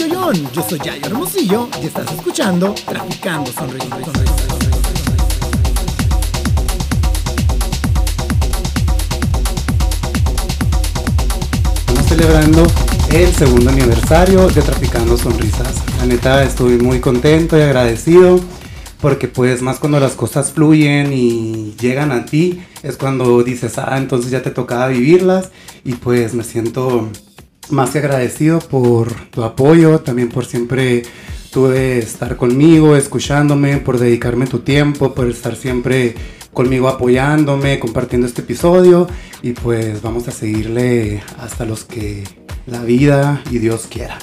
Yo soy Yayo Hermosillo y estás escuchando Traficando Sonrisas. Estamos celebrando el segundo aniversario de Traficando Sonrisas. La neta estoy muy contento y agradecido porque pues más cuando las cosas fluyen y llegan a ti es cuando dices, ah, entonces ya te tocaba vivirlas y pues me siento más que agradecido por tu apoyo, también por siempre tuve estar conmigo, escuchándome, por dedicarme tu tiempo, por estar siempre conmigo apoyándome, compartiendo este episodio y pues vamos a seguirle hasta los que la vida y Dios quiera.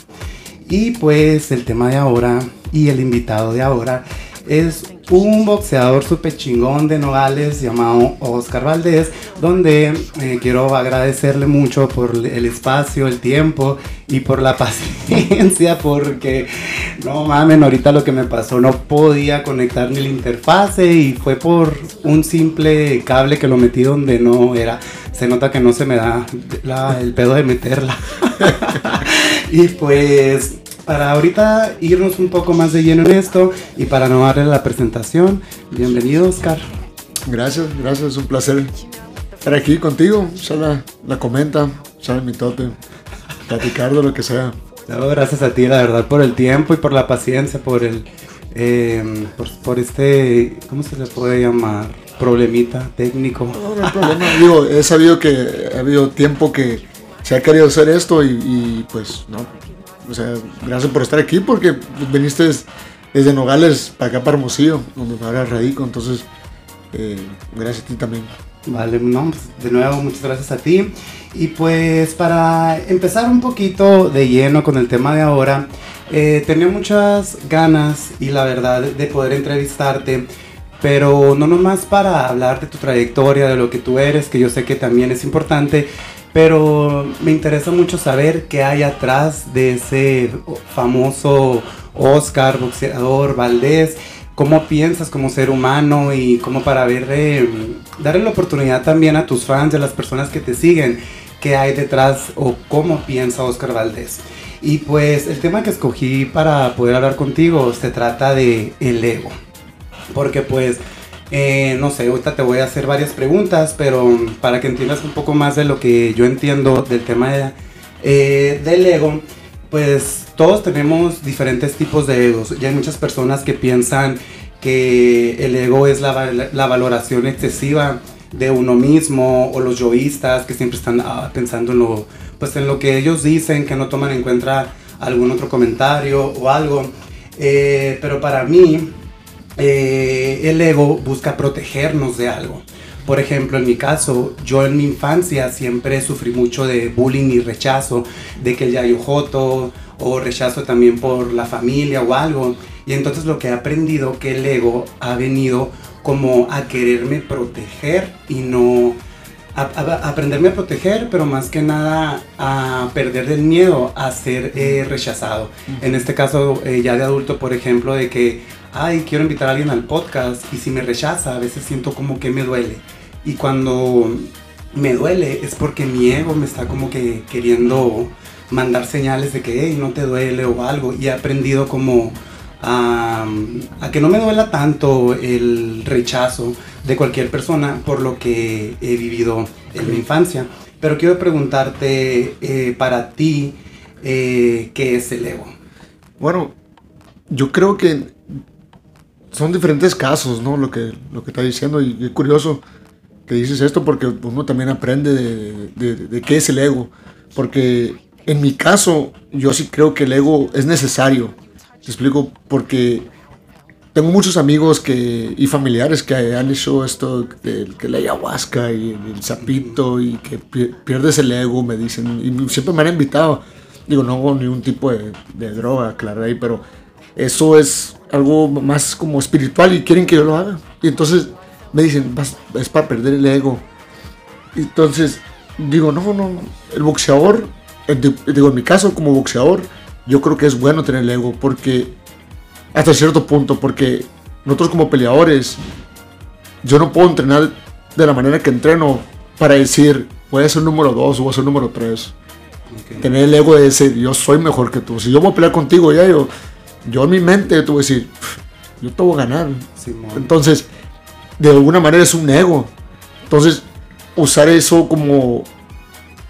Y pues el tema de ahora y el invitado de ahora es un boxeador súper chingón de Nogales llamado Oscar Valdés, donde eh, quiero agradecerle mucho por el espacio, el tiempo y por la paciencia, porque no mames, ahorita lo que me pasó, no podía conectar ni la interfase y fue por un simple cable que lo metí donde no era. Se nota que no se me da el pedo de meterla. y pues para ahorita irnos un poco más de lleno en esto y para no darle la presentación, bienvenido Oscar. Gracias, gracias, es un placer estar aquí contigo, ya la, comenta, ya mi tote, platicar de lo que sea. gracias a ti, la verdad, por el tiempo y por la paciencia, por el, em, por, este, ¿cómo se le puede llamar? Problemita técnico. No, no hay problema, digo, he sabido que ha habido tiempo que se ha querido hacer esto y, y pues no, o sea, gracias por estar aquí porque viniste desde Nogales para acá para Hermosillo, donde ahora radico, entonces eh, gracias a ti también. Vale, no, pues, de nuevo muchas gracias a ti. Y pues para empezar un poquito de lleno con el tema de ahora, eh, tenía muchas ganas y la verdad de poder entrevistarte, pero no nomás para hablar de tu trayectoria, de lo que tú eres, que yo sé que también es importante, pero me interesa mucho saber qué hay atrás de ese famoso Oscar, boxeador, Valdés. ¿Cómo piensas como ser humano y cómo para eh, darle la oportunidad también a tus fans, a las personas que te siguen, qué hay detrás o cómo piensa Oscar Valdés? Y pues el tema que escogí para poder hablar contigo se trata de el ego. Porque pues eh, no sé, ahorita te voy a hacer varias preguntas, pero para que entiendas un poco más de lo que yo entiendo del tema eh, del ego, pues todos tenemos diferentes tipos de egos. Y hay muchas personas que piensan que el ego es la, la valoración excesiva de uno mismo o los yoístas que siempre están ah, pensando en lo, pues en lo que ellos dicen, que no toman en cuenta algún otro comentario o algo. Eh, pero para mí, eh, el ego busca protegernos de algo. Por ejemplo, en mi caso, yo en mi infancia siempre sufrí mucho de bullying y rechazo, de que el yayo joto o rechazo también por la familia o algo. Y entonces lo que he aprendido que el ego ha venido como a quererme proteger y no a, aprenderme a proteger, pero más que nada a perder el miedo a ser eh, rechazado. En este caso, eh, ya de adulto, por ejemplo, de que ay, quiero invitar a alguien al podcast y si me rechaza, a veces siento como que me duele. Y cuando me duele es porque mi ego me está como que queriendo mandar señales de que, hey, no te duele o algo. Y he aprendido como a, a, que no me duela tanto el rechazo de cualquier persona por lo que he vivido en mi infancia. Pero quiero preguntarte eh, para ti, eh, ¿qué es el ego? Bueno, yo creo que son diferentes casos, ¿no? Lo que, lo que está diciendo. Y, es curioso que dices esto porque uno también aprende de, de, qué es el ego. Porque en mi caso, yo sí creo que el ego es necesario. Te explico, porque tengo muchos amigos que, y familiares que han hecho esto, de, que la ayahuasca y el sapito y que pierdes el ego, me dicen. Y siempre me han invitado. Digo, no hago ningún tipo de, de droga, claro, ahí, pero eso es algo más como espiritual y quieren que yo lo haga. Y entonces me dicen, es para perder el ego. entonces digo, no, no, el boxeador, digo, en mi caso como boxeador, yo creo que es bueno tener el ego porque, hasta cierto punto, porque nosotros como peleadores, yo no puedo entrenar de la manera que entreno para decir, voy a ser número 2 o voy a ser número 3. Tener el ego de decir, yo soy mejor que tú. Si yo voy a pelear contigo, ya yo, yo en mi mente te voy a decir, yo te voy a ganar. Entonces, de alguna manera es un ego. Entonces, usar eso como,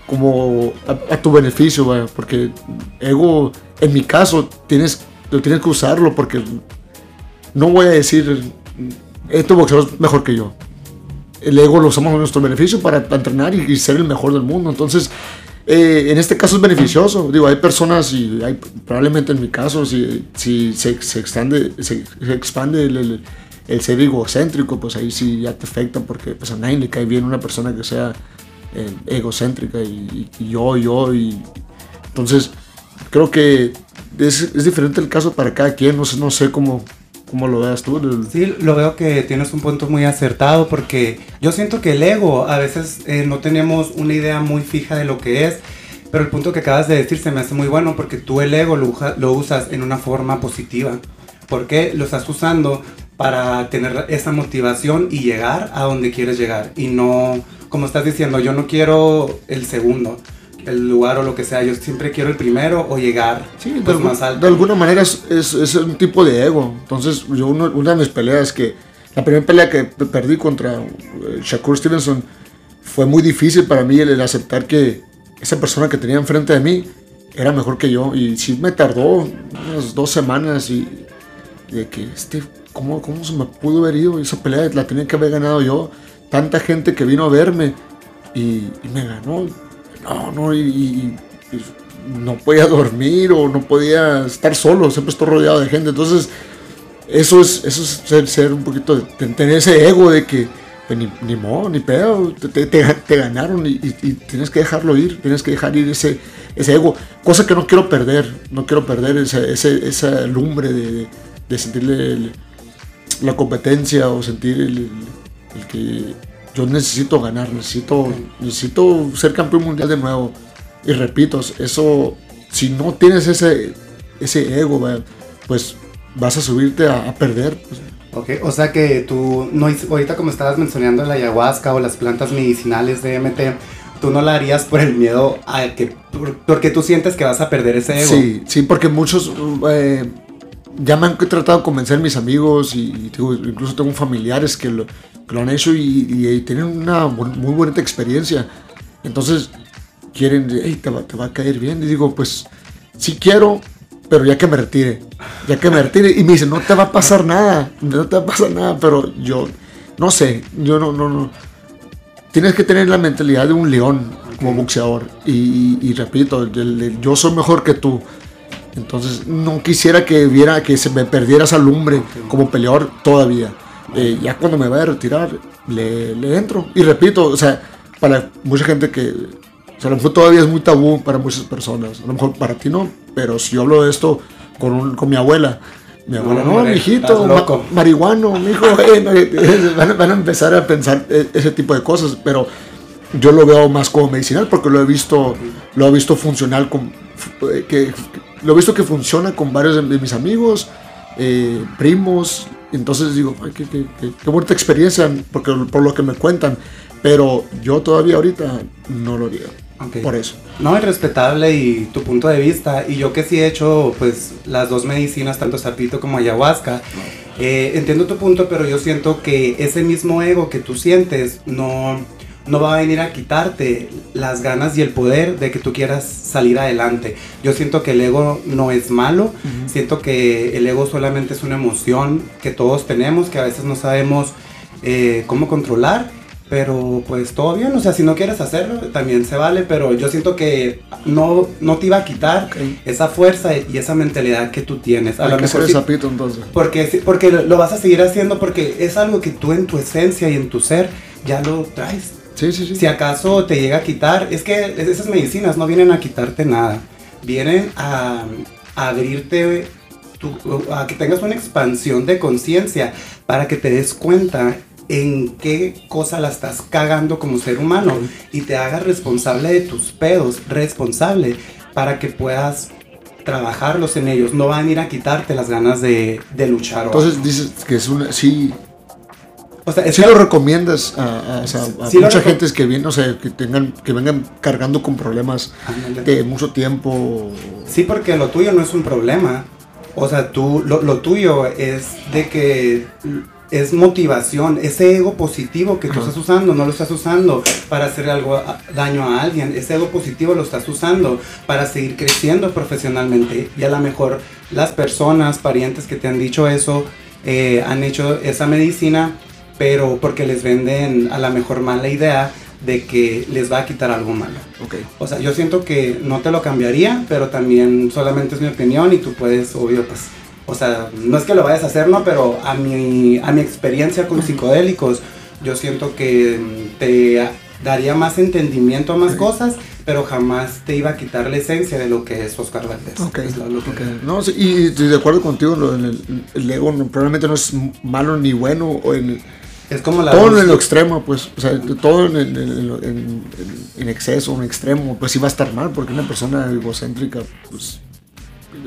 como a, tu beneficio, porque ego, en mi caso, tienes, tienes que usarlo porque no voy a decir, este boxeador es mejor que yo. El ego lo usamos a nuestro beneficio para, entrenar y, ser el mejor del mundo. Entonces, eh, en este caso es beneficioso. Digo, hay personas y hay, probablemente en mi caso, si, si se, se, expande, expande el, el, ser egocéntrico, pues ahí sí ya te afecta porque pues, a nadie le cae bien una persona que sea eh, egocéntrica y, yo, yo. y Entonces, creo que es, es, diferente el caso para cada quien. No sé, no sé cómo, ¿Cómo lo veas tú? Sí, lo veo que tienes un punto muy acertado porque yo siento que el ego a veces eh, no tenemos una idea muy fija de lo que es, pero el punto que acabas de decir se me hace muy bueno porque tú el ego lo, lo usas en una forma positiva. porque Lo estás usando para tener esa motivación y llegar a donde quieres llegar y no, como estás diciendo, yo no quiero el segundo el lugar o lo que sea. Yo siempre quiero el primero o llegar sí, pues, más alto. De alguna manera es, es, un tipo de ego. Entonces, yo una de mis peleas que... La primera pelea que perdí contra eh, Shakur Stevenson fue muy difícil para mí el, aceptar que esa persona que tenía enfrente de mí era mejor que yo. Y sí me tardó unas dos semanas y de que este, ¿cómo, cómo se me pudo haber ido? Esa pelea la tenía que haber ganado yo. Tanta gente que vino a verme y, y me ganó no, y, no podía dormir o no podía estar solo, siempre estoy rodeado de gente. Entonces, eso es, eso es ser, un poquito, tener ese ego de que pues, ni, ni modo, ni pedo, te, ganaron y, tienes que dejarlo ir, tienes que dejar ir ese, ese ego, cosa que no quiero perder, no quiero perder ese, esa lumbre de, de sentir la competencia o sentir el que yo necesito ganar, necesito, necesito ser campeón mundial de nuevo. Y repito, eso, si no tienes ese, ese ego, pues vas a subirte a, perder. Pues. Ok, o sea que tú, no, ahorita como estabas mencionando la ayahuasca o las plantas medicinales de MT, tú no la harías por el miedo a que, porque tú sientes que vas a perder ese ego. Sí, sí, porque muchos, eh, ya me han tratado de convencer mis amigos y, incluso tengo familiares que lo, lo han hecho y, tienen una muy bonita experiencia. Entonces quieren, hey, te va, te va a caer bien. Y digo, pues sí quiero, pero ya que me retire, ya que me retire. Y me dice, no te va a pasar nada, no te va a pasar nada, pero yo, no sé, yo no, no, no. Tienes que tener la mentalidad de un león como boxeador. Y, repito, yo soy mejor que tú. Entonces no quisiera que viera que se me perdiera esa lumbre como peleador todavía. Eh, ya cuando me vaya a retirar, le, le, entro. Y repito, o sea, para mucha gente que, o sea, a lo mejor todavía es muy tabú para muchas personas, a lo mejor para ti no, pero si yo hablo de esto con, un, con mi abuela, mi abuela, no, mi hijito, marihuano, mi hijo, van, van, a empezar a pensar ese tipo de cosas, pero yo lo veo más como medicinal porque lo he visto, lo he visto funcional con, que, lo he visto que funciona con varios de, mis amigos, eh, primos, entonces digo, Ay, qué, qué, qué, bonita experiencia, porque, por lo que me cuentan. Pero yo todavía ahorita no lo haría. Por eso. No, es respetable y tu punto de vista. Y yo que sí he hecho pues las dos medicinas, tanto sapito como ayahuasca, eh, entiendo tu punto, pero yo siento que ese mismo ego que tú sientes no no va a venir a quitarte las ganas y el poder de que tú quieras salir adelante. Yo siento que el ego no es malo, siento que el ego solamente es una emoción que todos tenemos, que a veces no sabemos eh, cómo controlar, pero pues todo bien, o sea, si no quieres hacerlo, también se vale, pero yo siento que no, no te iba a quitar esa fuerza y esa mentalidad que tú tienes. A Hay lo que mejor sapito entonces. Porque, porque lo vas a seguir haciendo porque es algo que tú en tu esencia y en tu ser ya lo traes. Si acaso te llega a quitar, es que esas medicinas no vienen a quitarte nada, vienen a, abrirte, a que tengas una expansión de conciencia para que te des cuenta en qué cosa la estás cagando como ser humano y te hagas responsable de tus pedos, responsable para que puedas trabajarlos en ellos. No van a ir a quitarte las ganas de, luchar. Entonces dices que es una, sí, O sea, sí que- lo recomiendas a, a- o sea, a Sí mucha gente que viene, o sea, que tengan, que vengan cargando con problemas Ándale. de mucho tiempo. Sí, porque lo tuyo no es un problema. O sea, tú, lo, lo tuyo es de que es motivación, ese ego positivo que tú Ajá. estás usando, no lo estás usando para hacer algo daño a alguien, ese ego positivo lo estás usando para seguir creciendo profesionalmente y a lo mejor las personas, parientes que te han dicho eso, eh, han hecho esa medicina, pero porque les venden a la mejor mala idea de que les va a quitar algo malo. Ok. O sea, yo siento que no te lo cambiaría, pero también solamente es mi opinión y tú puedes, obvio, pues, o sea, no es que lo vayas a hacer, ¿no? Pero a mi, a mi experiencia con psicodélicos, yo siento que mm, te daría más entendimiento a más cosas, pero jamás te iba a quitar la esencia de lo que es Oscar Valdés. Ok, Es lo- lo que- ok. No, sí, y estoy de acuerdo contigo, lo- en el, el ego probablemente no es malo ni bueno, o en, Es como la... todo luz- en lo extremo, pues, o sea, todo en, en- en- en- exceso, en extremo, pues sí va a estar mal, porque una persona egocéntrica, pues,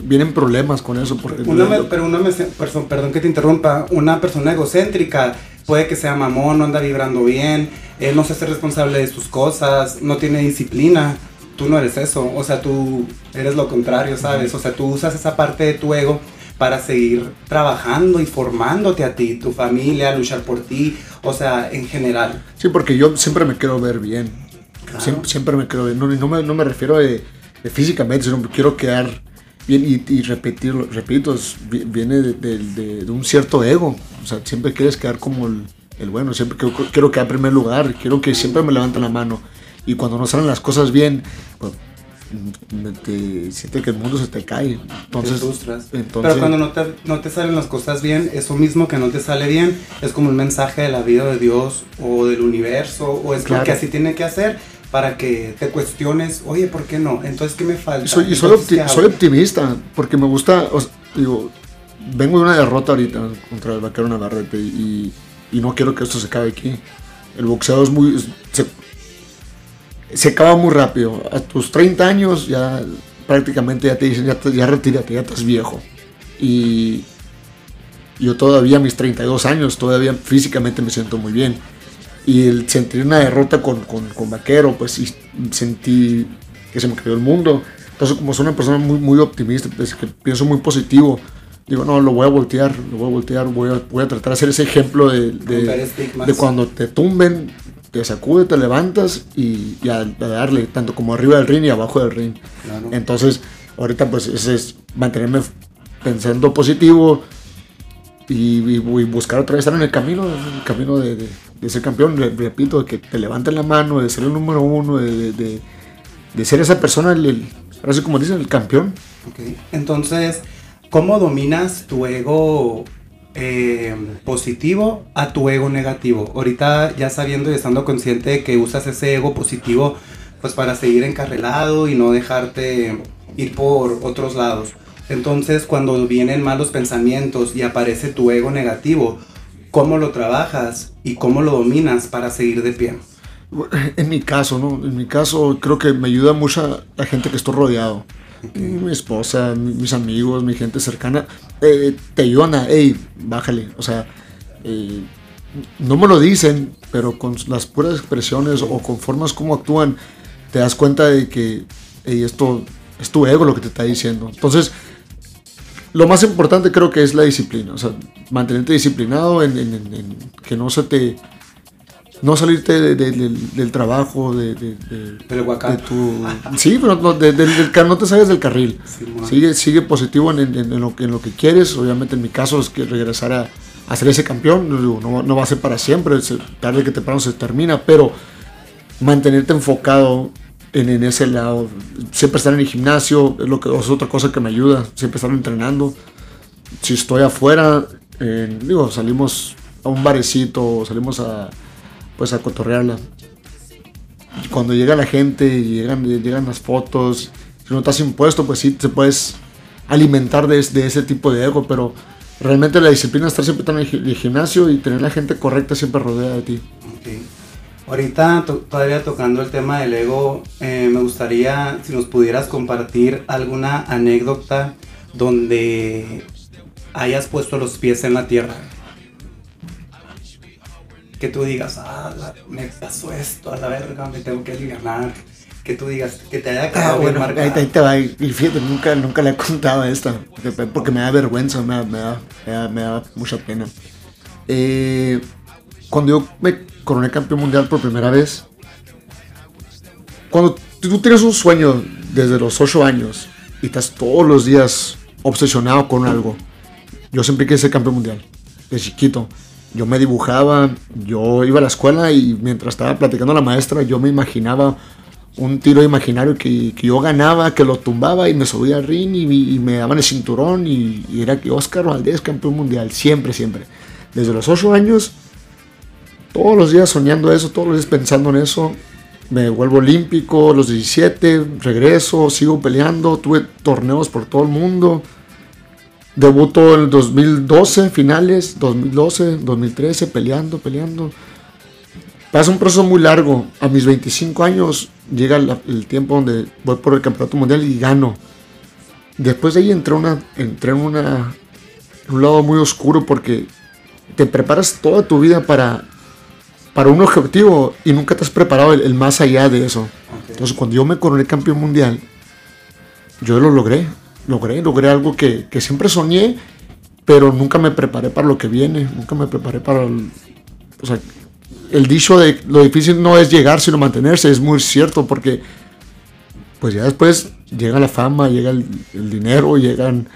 vienen problemas con eso, porque... Una me- pero una me- perso- perdón que te interrumpa, una persona egocéntrica puede que sea mamón, no anda vibrando bien, él no se hace responsable de sus cosas, no tiene disciplina. Tú no eres eso, o sea, tú eres lo contrario, ¿sabes? O sea, tú usas esa parte de tu ego para seguir trabajando y formándote a ti, tu familia, luchar por ti, o sea, en general. Sí, porque yo siempre me quiero ver bien. Claro. Siempre, siempre me quiero ver. No, no, me, no me refiero de, de físicamente, sino que quiero quedar bien y, y repetirlo. Repito, es- vi- viene de, de- de- un cierto ego. O sea, siempre quieres quedar como el, el bueno. Siempre quiero, quiero quedar en primer lugar. Quiero que siempre me levanten la mano. Y cuando no salen las cosas bien, pues te sientes que el mundo se te cae. Entonces, te frustras. entonces Pero cuando no te, no te salen las cosas bien, eso mismo que no te sale bien es como un mensaje de la vida de Dios o del universo, o es Claro. lo que así tiene que hacer para que te cuestiones, oye, ¿por qué no? Entonces, ¿qué me falta? Y soy, y soy, Entonces, ¿qué opti- soy optimista, porque me gusta, o sea, digo, vengo de una derrota ahorita contra el vaquero Navarrete y, y no quiero que esto se acabe aquí. El boxeo es muy... Se, acaba muy rápido. A tus 30 años ya prácticamente ya te dicen, ya, ya retírate, ya estás viejo. Y yo todavía a mis 32 años, todavía físicamente me siento muy bien. Y el sentir una derrota con, con, con Vaquero, pues sí, sentí que se me cayó el mundo. Entonces, como soy una persona muy, muy optimista, pues, que pienso muy positivo, digo, no, lo voy a voltear, lo voy a voltear, voy a, voy a tratar de hacer ese ejemplo de, de, de cuando te tumben, te sacude, te levantas y, y a, a darle, tanto como arriba del ring y abajo del ring. Claro. Entonces, ahorita pues ese es mantenerme pensando positivo y, y- y buscar otra vez estar en el camino, en el camino de, de- de ser campeón, Re- repito, de que te levanten la mano, de ser el número uno, de, de- ser esa persona, el, el- ahora sí como dicen, el campeón. Entonces, ¿cómo dominas tu ego eh, positivo a tu ego negativo? Ahorita ya sabiendo y estando consciente de que usas ese ego positivo pues para seguir encarrelado y no dejarte ir por otros lados. Entonces, cuando vienen malos pensamientos y aparece tu ego negativo, ¿cómo lo trabajas y cómo lo dominas para seguir de pie? En mi caso, ¿no? En mi caso creo que me ayuda mucho la gente que estoy rodeado. Mi esposa, mi- mis amigos, mi gente cercana, eh, te ayudan a, hey, bájale. O sea, eh, no me lo dicen, pero con las puras expresiones o con formas como actúan, te das cuenta de que hey, esto es tu ego lo que te está diciendo. Entonces, lo más importante creo que es la disciplina. O sea, mantenerte disciplinado en que no se te no salirte de- de- del, del trabajo, de, tu... Sí, pero no, no te salgas del carril. Sigue, sigue positivo en, en- en lo, que- en lo que quieres. Obviamente en mi caso es que regresar a, a ser ese campeón. No, no, va a ser para siempre, tarde que temprano se termina, pero mantenerte enfocado en, en ese lado. Siempre estar en el gimnasio es, lo que, es otra cosa que me ayuda. Siempre estar entrenando. Si estoy afuera, eh, digo, salimos a un barecito, salimos a, pues a cotorrearla. Cuando llega la gente y llegan, llegan las fotos, si no estás impuesto, pues sí te puedes alimentar de, de ese tipo de ego, pero realmente la disciplina es estar siempre en el gi- el gimnasio y tener la gente correcta siempre rodeada de ti. Ahorita to- todavía tocando el tema del ego, eh, me gustaría si nos pudieras compartir alguna anécdota donde hayas puesto los pies en la tierra. Que tú digas, ah, la- me pasó esto, a la verga, me tengo que aliviar. Que tú digas, que te haya Ah, quedado bien bueno, ahí, marcado. ahí te va. Y fíjate, nunca, nunca le he contado esta. Porque, porque me da vergüenza, me da, me da, me da- me da mucha pena. Eh, cuando yo me coroné campeón mundial por primera vez, cuando tú tienes un sueño desde los 8 años y estás todos los días obsesionado con algo, yo siempre quise ser campeón mundial, de chiquito. Yo me dibujaba, yo iba a la escuela y mientras estaba platicando la maestra, yo me imaginaba un tiro imaginario que, yo ganaba, que lo tumbaba y me subía al ring y, me daban el cinturón y, era que Oscar Valdés campeón mundial, siempre, siempre. Desde los 8 años, todos los días soñando eso, todos los días pensando en eso. Me vuelvo olímpico, los 17, regreso, sigo peleando, tuve torneos por todo el mundo. Debuto en el 2012, finales, 2012, 2013, peleando, peleando. Pasa un proceso muy largo. A mis 25 años llega la- el tiempo donde voy por el campeonato mundial y gano. Después de ahí entré, una, entré en, una, un lado muy oscuro porque te preparas toda tu vida para, para un objetivo y nunca te has preparado el, el más allá de eso. Ok. Entonces cuando yo me coroné campeón mundial, yo lo logré. Logré, logré algo que, que siempre soñé, pero nunca me preparé para lo que viene. Nunca me preparé para el, o sea, el dicho de lo difícil no es llegar, sino mantenerse, es muy cierto, porque pues ya después llega la fama, llega el, el dinero, llegan,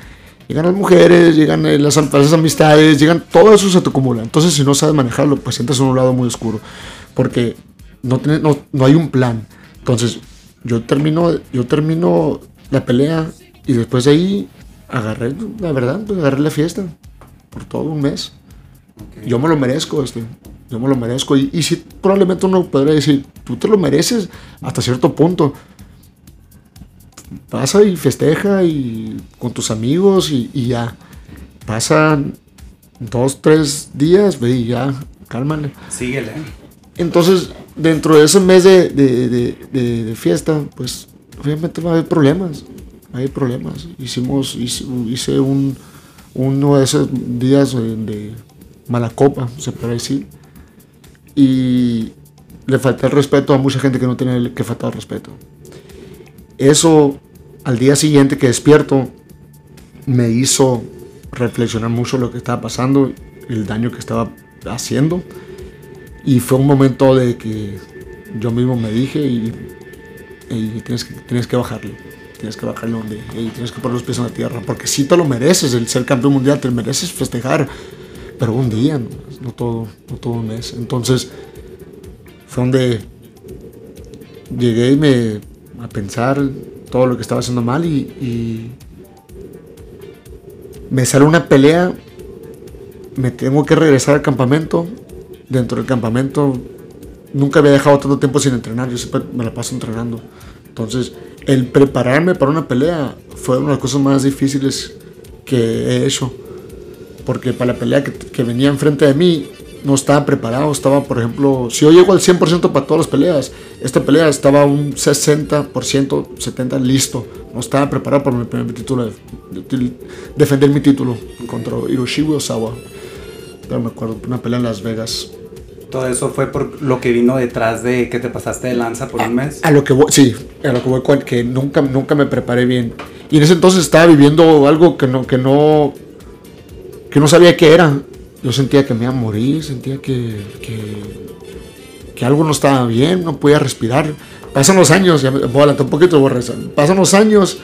llegan las mujeres, llegan eh, las falsas amistades, llegan, todo eso se te acumula. Entonces si no sabes manejarlo, pues entras en un lado muy oscuro, porque no, tiene- no, no hay un plan. Entonces yo termino, yo termino la pelea y después de ahí agarré, la verdad, pues agarré la fiesta por todo un mes yo me lo merezco, este, yo me lo merezco. Y, y sí, probablemente uno podría decir, tú te lo mereces hasta cierto punto. Pasa y festeja y con tus amigos y, y ya. Pasan dos, tres días, ve y ya, cálmale. Síguele. Entonces, dentro de ese mes de, de- de- de- de fiesta, pues obviamente va a haber problemas. Hay problemas. Hicimos, hice, un, uno de esos días de, mala copa, se puede decir. Y le falté el respeto a mucha gente que no tenía que faltar respeto. Eso, al día siguiente que despierto, me hizo reflexionar mucho lo que estaba pasando, el daño que estaba haciendo. Y fue un momento de que yo mismo me dije y, y tienes, que, tienes que bajarle. Tienes que bajarle donde y tienes que poner los pies en la tierra. Porque sí te lo mereces, el ser campeón mundial, te mereces festejar. Pero un día, no, no todo, no todo un mes. Entonces fue donde llegué y me, a pensar todo lo que estaba haciendo mal y, y me sale una pelea. Me tengo que regresar al campamento dentro del campamento nunca había dejado tanto tiempo sin entrenar, yo siempre me la paso entrenando. Entonces, el prepararme para una pelea fue una de las cosas más difíciles que he hecho. Porque para la pelea que, que venía enfrente de mí, no estaba preparado. Estaba, por ejemplo, si yo llego al 100% para todas las peleas, esta pelea estaba un 60%, 70% listo. No estaba preparado para mi primer título, de- de- defender mi título contra Hiroshi Osawa. Pero me acuerdo, una pelea en Las Vegas. Todo eso fue por lo que vino detrás de que te pasaste de lanza por un mes. A lo que voy, sí, a lo que voy con que nunca, nunca me preparé bien. Y en ese entonces estaba viviendo algo que no, que no, que no sabía qué era. Yo sentía que me iba a morir, sentía que, que, que algo no estaba bien, no podía respirar. Pasan los años, ya me voy a adelantar un poquito, voy a regresar. Pasan los años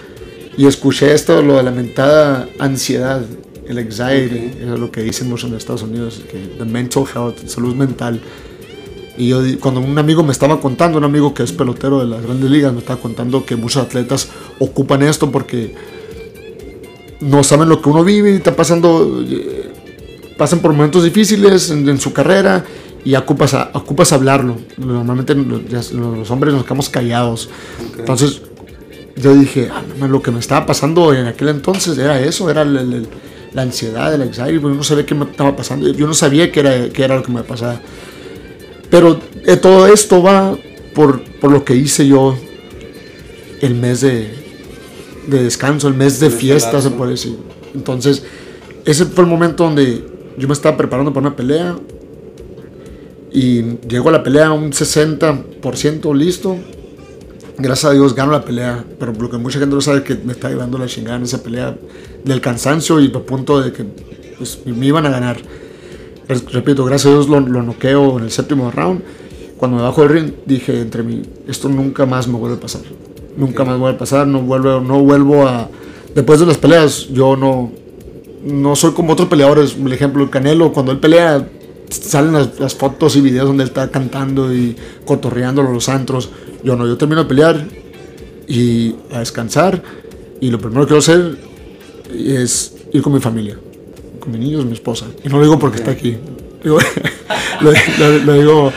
y escuché esto, lo de la mentada ansiedad, el anxiety, Ok. es lo que dicen mucho en Estados Unidos, que the mental health, salud mental. Y yo, cuando un amigo me estaba contando, un amigo que es pelotero de las grandes ligas, me estaba contando que muchos atletas ocupan esto porque no saben lo que uno vive y está pasando, eh, pasan por momentos difíciles en, en su carrera y ocupas, a- ocupas hablarlo. Normalmente los, los hombres nos quedamos callados. Ok. Entonces yo dije, "Ah, lo que me estaba pasando en aquel entonces era eso, era el- el- el- la ansiedad, el anxiety, porque no sabía qué me estaba pasando, yo no sabía qué era, qué era lo que me pasaba. Pero eh, todo esto va por, por lo que hice yo el mes de, de descanso, el mes de de fiesta, se puede decir. Entonces, ese fue el momento donde yo me estaba preparando para una pelea Y llego a la pelea un 60% listo. Gracias a Dios gano la pelea, pero lo que mucha gente no sabe es que me está llevando la chingada en esa pelea del cansancio y a punto de que pues, me iban a ganar. Repito, gracias a Dios lo, lo noqueo en el séptimo round. Cuando me bajo del ring dije entre mí, esto nunca más me vuelve a pasar. Nunca más vuelve a pasar, no vuelvo, no vuelvo a... Después de las peleas, yo no, no soy como otros peleadores. Por ejemplo, el Canelo, cuando él pelea, salen las, fotos y videos donde él está cantando y cotorreando los antros. Yo no, yo termino de pelear y a descansar. Y lo primero que quiero hacer es ir con mi familia, con mis niños, mi esposa. Y no lo digo porque está aquí. lo, digo,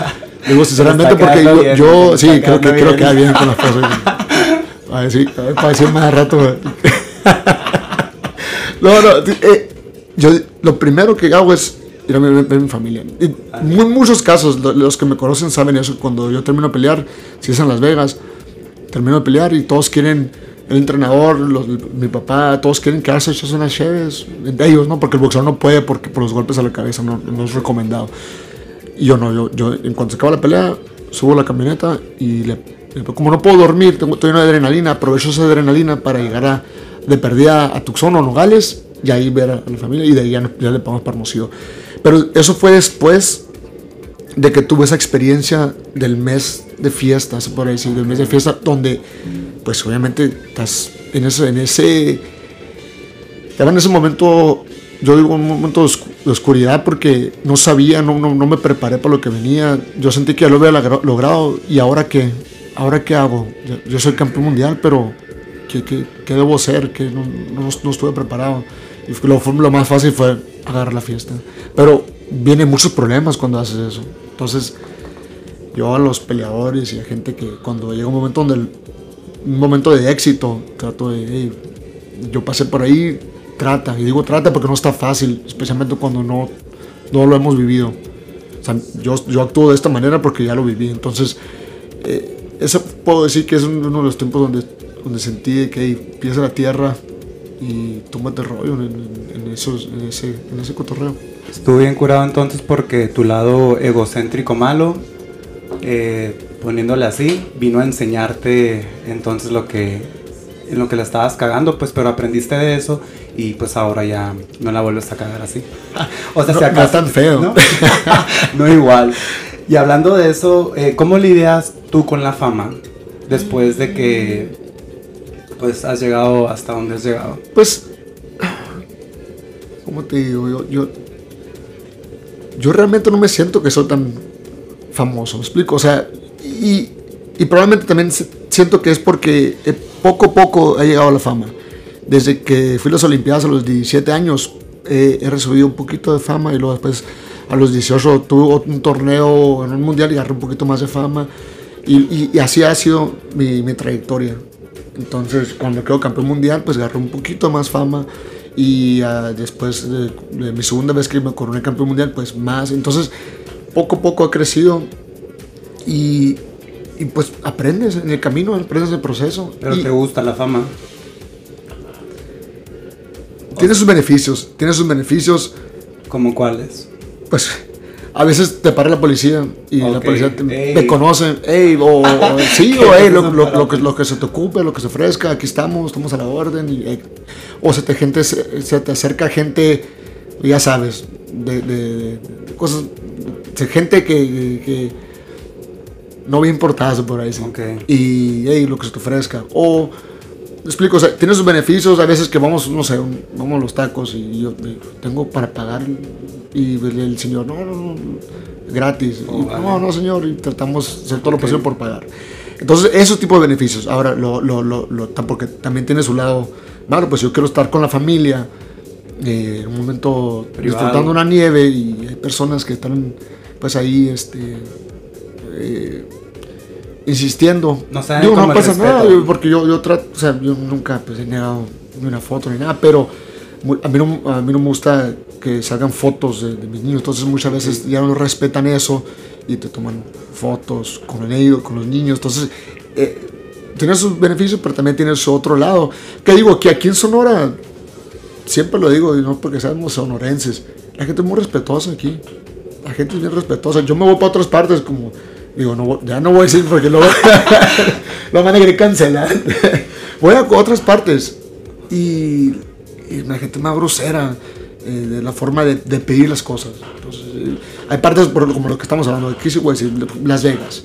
digo sinceramente porque yo, yo sí, creo que, creo que bien con la esposa. A ver, sí, para decir más rato. no, no, eh, yo lo primero que hago es ir a ver, mi familia. en muchos casos, los que me conocen saben eso. Cuando yo termino de pelear, si es en Las Vegas, termino de pelear y todos quieren, el entrenador, mi papá, todos quieren quedarse hechos unas cheves. Ellos, ¿no? Porque el boxeador no puede porque por los golpes a la cabeza no, es recomendado. Y yo no, yo, yo en cuanto se acaba la pelea, subo la camioneta y como no puedo dormir, tengo, estoy de adrenalina, aprovecho esa adrenalina para llegar a, de perdida a Tucson o Nogales y ahí ver a la familia y de ahí ya, ya le pagamos para Hermosillo. Pero eso fue después de que tuve esa experiencia del mes de fiesta, se puede decir, del mes de fiesta, donde pues obviamente estás en ese, en ese, estaba en ese momento, yo digo un momento de oscuridad porque no sabía, no, no, no me preparé para lo que venía, yo sentí que ya lo había logrado y ahora qué, ahora qué hago, yo, soy campeón mundial, pero ¿qué, qué, qué debo hacer? Que no, no, no estuve preparado. Y lo, lo más fácil fue agarrar la fiesta. Pero vienen muchos problemas cuando haces eso. Entonces, yo a los peleadores y a gente que cuando llega un momento donde un momento de éxito, trato de, yo pasé por ahí, trata, y digo trata porque no está fácil, especialmente cuando no, no lo hemos vivido. O sea, yo, yo actúo de esta manera porque ya lo viví. Entonces, eh, puedo decir que es uno de los tiempos donde, donde sentí que empieza la tierra y tómate rollo en, esos, en, ese, en ese cotorreo. Estuve bien curado entonces porque tu lado egocéntrico malo, eh, poniéndole así, vino a enseñarte entonces lo que en lo que la estabas cagando, pues, pero aprendiste de eso y pues ahora ya no la vuelves a cagar así. o sea, no, si acaso, tan feo. ¿no? igual. Y hablando de eso, eh, ¿cómo lidias tú con la fama después de que pues has llegado hasta donde has llegado? Pues, ¿cómo te digo? Yo, yo, realmente no me siento que soy tan famoso, ¿me explico? O sea, y, y probablemente también siento que es porque eh, poco a poco ha llegado a la fama. Desde que fui a las Olimpiadas a los 17 años, he recibido un poquito de fama y luego después a los 18 tuve un torneo en un mundial y agarré un poquito más de fama. Y, y, así ha sido mi, mi, trayectoria. Entonces, cuando quedo campeón mundial, pues agarré un poquito más fama. Y uh, después de, de, mi segunda vez que me coroné campeón mundial, pues más. Entonces, poco a poco ha crecido. Y, y pues aprendes en el camino, aprendes el proceso. Pero y, te gusta la fama. Tiene sus beneficios, tiene sus beneficios. ¿Como cuáles? Pues a veces te para la policía y la policía te, conoce, hey, o, sí, o hey, lo, lo, que, lo que se te ocupe, lo que se ofrezca, aquí estamos, estamos a la orden. Y, o se te, gente, se, te acerca gente, ya sabes, de, de, cosas, de gente que, que, no bien portada por ahí. Okay. Y hey, lo que se te ofrezca. O explico, o sea, tiene sus beneficios, a veces que vamos, no sé, vamos a los tacos y yo tengo para pagar y el, señor, no, no, no, gratis. Oh, no, no, señor, y tratamos de hacer todo lo posible por pagar. Entonces, esos tipos de beneficios. Ahora, lo, lo, lo, lo, porque también tiene su lado, bueno, pues yo quiero estar con la familia, eh, en un momento disfrutando una nieve y hay personas que están, pues ahí, este... Eh, insistiendo. No, no pasa nada, porque yo, yo trato, o sea, yo nunca pues, he negado ni una foto ni nada, pero a mí no, a mí no me gusta que salgan fotos de, mis niños, entonces muchas veces ya no respetan eso y te toman fotos con ellos, con los niños, entonces eh, tiene sus beneficios, pero también tiene su otro lado. Que digo, que aquí en Sonora, siempre lo digo, no porque seamos sonorenses, la gente es muy respetuosa aquí. la gente es bien respetuosa. Yo me voy para otras partes como, digo, no, ya no voy a decir porque luego lo van a querer cancelar. voy a otras partes y, y la gente más grosera eh, de la forma de, pedir las cosas. Eh, hay partes como lo que estamos hablando, de Kiss Las Vegas.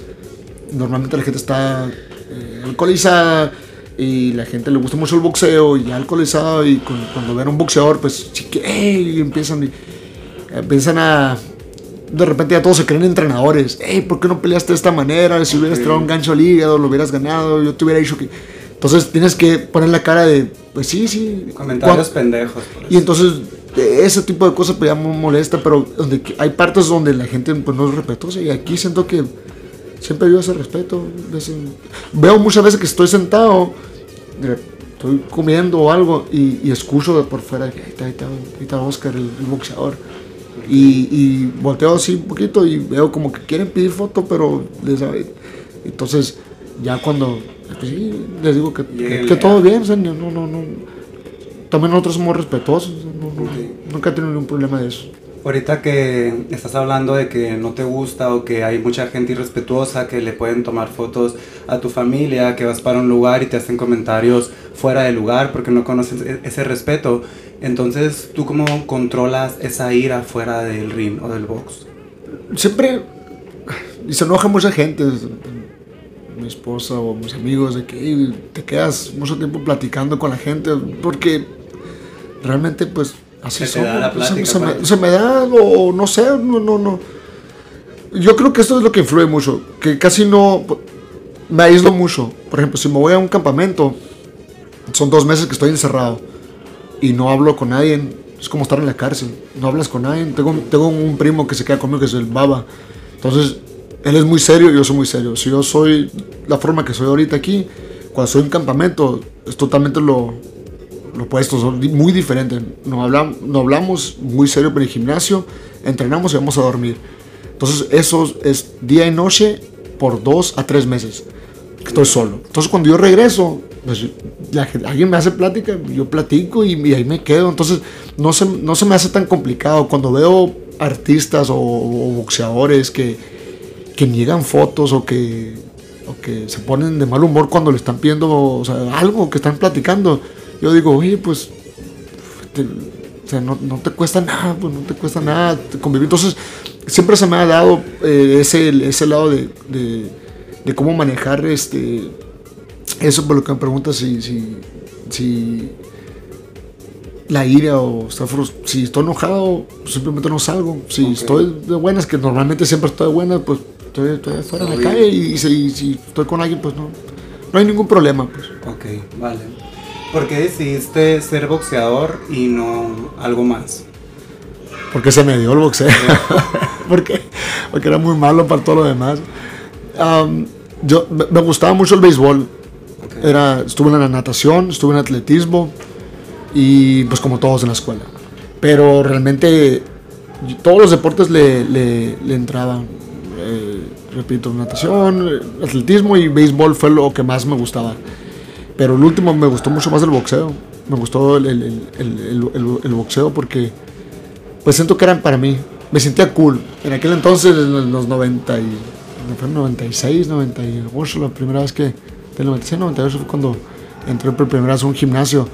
Normalmente la gente está eh, alcoholizada y la gente le gusta mucho el boxeo y alcoholizado y cuando ven a un boxeador pues y empiezan y, empiezan a de repente ya todos se creen entrenadores hey ¿por qué no peleaste de esta manera? si hubieras tirado un gancho al hígado lo hubieras ganado yo te hubiera dicho que entonces tienes que poner la cara de pues sí sí comentarios pendejos y entonces ese tipo de cosas pues ya me molesta pero donde hay partes donde la gente pues no es respetuosa y aquí siento que siempre veo ese respeto. Veo muchas veces que estoy sentado, estoy comiendo o algo y, escucho de por fuera que ahí está, ahí está, Oscar, el, boxeador. Y, y, volteo así un poquito y veo como que quieren pedir foto, pero les, entonces ya cuando pues les digo que, que, todo bien, no, no, no. También nosotros somos respetuosos, nunca he tenido ningún problema de eso. Ahorita que estás hablando de que no te gusta o que hay mucha gente irrespetuosa que le pueden tomar fotos a tu familia, que vas para un lugar y te hacen comentarios fuera del lugar porque no conoces e-, ese respeto. Entonces, ¿tú cómo controlas esa ira fuera del ring o del box? Siempre, y se enoja mucha gente, mi esposa o mis amigos, de que te quedas mucho tiempo platicando con la gente porque realmente pues Así se, da se, me, da, o no sé, no, no, no. Yo creo que esto es lo que influye mucho, que casi no me aíslo mucho. Por ejemplo, si me voy a un campamento, son dos meses que estoy encerrado y no hablo con nadie. Es como estar en la cárcel, no hablas con nadie. Tengo, tengo un primo que se queda conmigo que es el Baba. Entonces, él es muy serio y yo soy muy serio. Si yo soy la forma que soy ahorita aquí, cuando estoy en campamento, es totalmente lo, los puestos son muy diferentes. Nos hablamos, nos hablamos muy serio en el gimnasio, entrenamos y vamos a dormir. Entonces eso es día y noche por dos a tres meses estoy solo. Entonces cuando yo regreso, pues alguien me hace plática, yo platico y, ahí me quedo. Entonces no se, no se me hace tan complicado cuando veo artistas o, boxeadores que, que niegan fotos o que, o que se ponen de mal humor cuando le están pidiendo o sea, algo que están platicando yo digo, oye, pues, o sea, no, no, te cuesta nada, pues no te cuesta nada convivir. Entonces, siempre se me ha dado eh, ese, ese lado de, de, cómo manejar este, eso, por lo que me preguntas si, si, si la ira o si estoy enojado, simplemente no salgo. Si estoy de buenas, que normalmente siempre estoy de buenas, pues estoy, estoy afuera en la calle y, si, si, estoy con alguien, pues no, no hay ningún problema. Pues. Ok, vale. ¿Por qué decidiste ser boxeador y no algo más? Porque se me dio el boxeo. porque, porque era muy malo para todo lo demás. yo, me gustaba mucho el béisbol. Era, estuve en la natación, estuve en atletismo y pues como todos en la escuela. Pero realmente todos los deportes le, le, entraban. Eh, repito, natación, atletismo y béisbol fue lo que más me gustaba. Pero el último me gustó mucho más el boxeo. Me gustó el, el, el, el, boxeo porque pues siento que eran para mí. Me sentía cool. En aquel entonces, en los 90 y, 96, 98, la primera vez que... Del 96, 98 fue cuando entré por primera vez a un gimnasio.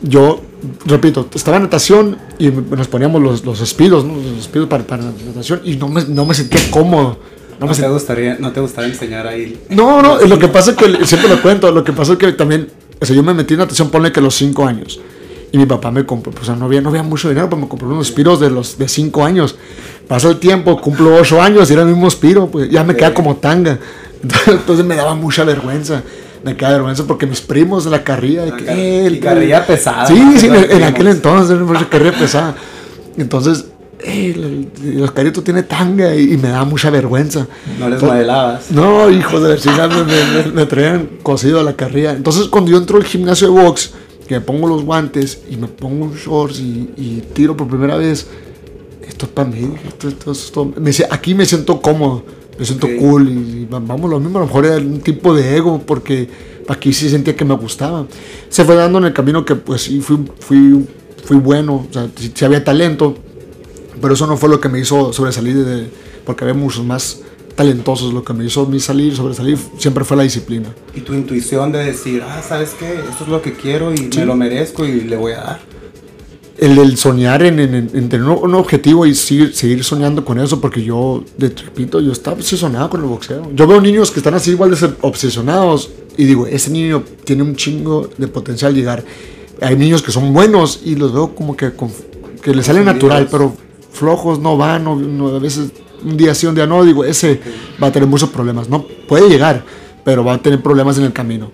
Yo, repito, estaba en natación y nos poníamos los, los. Los espidos para, para natación y no me, no me sentía cómodo no, te gustaría, ¿No te gustaría enseñar ahí? No, no, lo que pasa es que, siempre lo cuento, lo que pasa es que también, o sea, yo me metí en natación, ponle que los 5 años. Y mi papá me compró, pues, o sea, no había, no había mucho dinero, pero me compró unos piros de los de 5 años. Pasa el tiempo, cumplo 8 años y era el mismo spiro, pues ya me queda como tanga. Entonces me daba mucha vergüenza. Me queda vergüenza porque mis primos de la carrilla. De que, y carrilla pesada. Sí, sí, en, aquel entonces, carrilla pesada. Entonces, el, el Oscarito tiene tanga y, me da mucha vergüenza. No les modelabas. No, hijo de la me, me, traían cosido a la carrilla. Entonces, cuando yo entro al gimnasio de box, que me pongo los guantes y me pongo un shorts y, tiro por primera vez, esto es para mí. Esto, esto, me, aquí me siento cómodo, me siento cool y, vamos, lo mismo. A lo mejor era un tipo de ego porque aquí sí sentía que me gustaba. Se fue dando en el camino que, pues sí, fui, fui, fui bueno, o sea, si había talento Pero eso no fue lo que me hizo sobresalir, de, porque había muchos más talentosos. Lo que me hizo mí salir, sobresalir, siempre fue la disciplina. Y tu intuición de decir, ah, ¿sabes qué? Esto es lo que quiero y me lo merezco y le voy a dar. El, el soñar en, en- en tener un objetivo y seguir, seguir soñando con eso, porque yo, de repito, yo estaba obsesionado con el boxeo. Yo veo niños que están así igual de ser obsesionados y digo, ese niño tiene un chingo de potencial llegar. Hay niños que son buenos y los veo como que, que le sale natural, pero flojos no van, no, no, a veces un día sí, un día no, digo, ese va a tener muchos problemas. No puede llegar, pero va a tener problemas en el camino.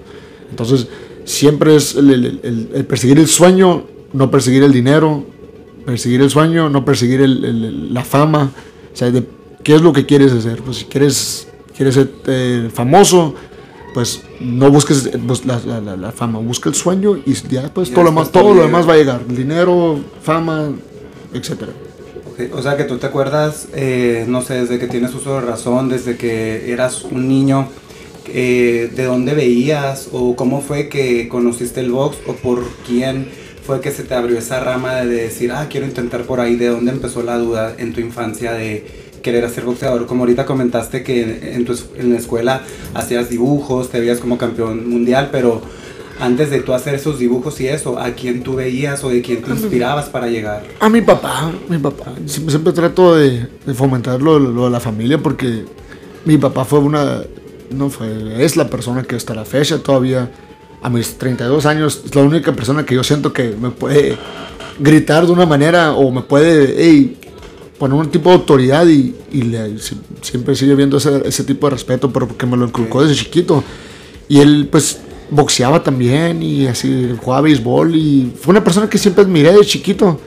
Entonces, siempre es el, el- el- el perseguir el sueño, no perseguir el dinero, perseguir el sueño, no perseguir la fama. O sea, de- ¿qué es lo que quieres hacer? Pues si quieres, quieres ser eh, famoso, pues no busques pues, la, la- la- fama, busca el sueño y ya pues Y todo, lo, después más, todo lo demás va a llegar. Dinero, fama, etcétera. O sea que tú te acuerdas, eh, no sé, desde que tienes uso de razón, desde que eras un niño, eh, de dónde veías o cómo fue que conociste el box o por quién fue que se te abrió esa rama de decir, ah, quiero intentar por ahí, de dónde empezó la duda en tu infancia de querer hacer boxeador. Como ahorita comentaste que en, tu, en la escuela hacías dibujos, te veías como campeón mundial, pero antes de tú hacer esos dibujos y eso, ¿a quién tú veías o de quién te inspirabas para llegar? A mi papá, mi papá. Siempre, siempre trato de, de fomentar lo, lo de la familia porque mi papá fue una, no fue, es la persona que hasta la fecha todavía, a mis 32 años, es la única persona que yo siento que me puede gritar de una manera o me puede hey, poner un tipo de autoridad y, y le- si- siempre sigue viendo ese, ese tipo de respeto, pero porque me lo inculcó desde chiquito. Y él pues boxeaba también y así jugaba béisbol y fue una persona que siempre admiré de chiquito.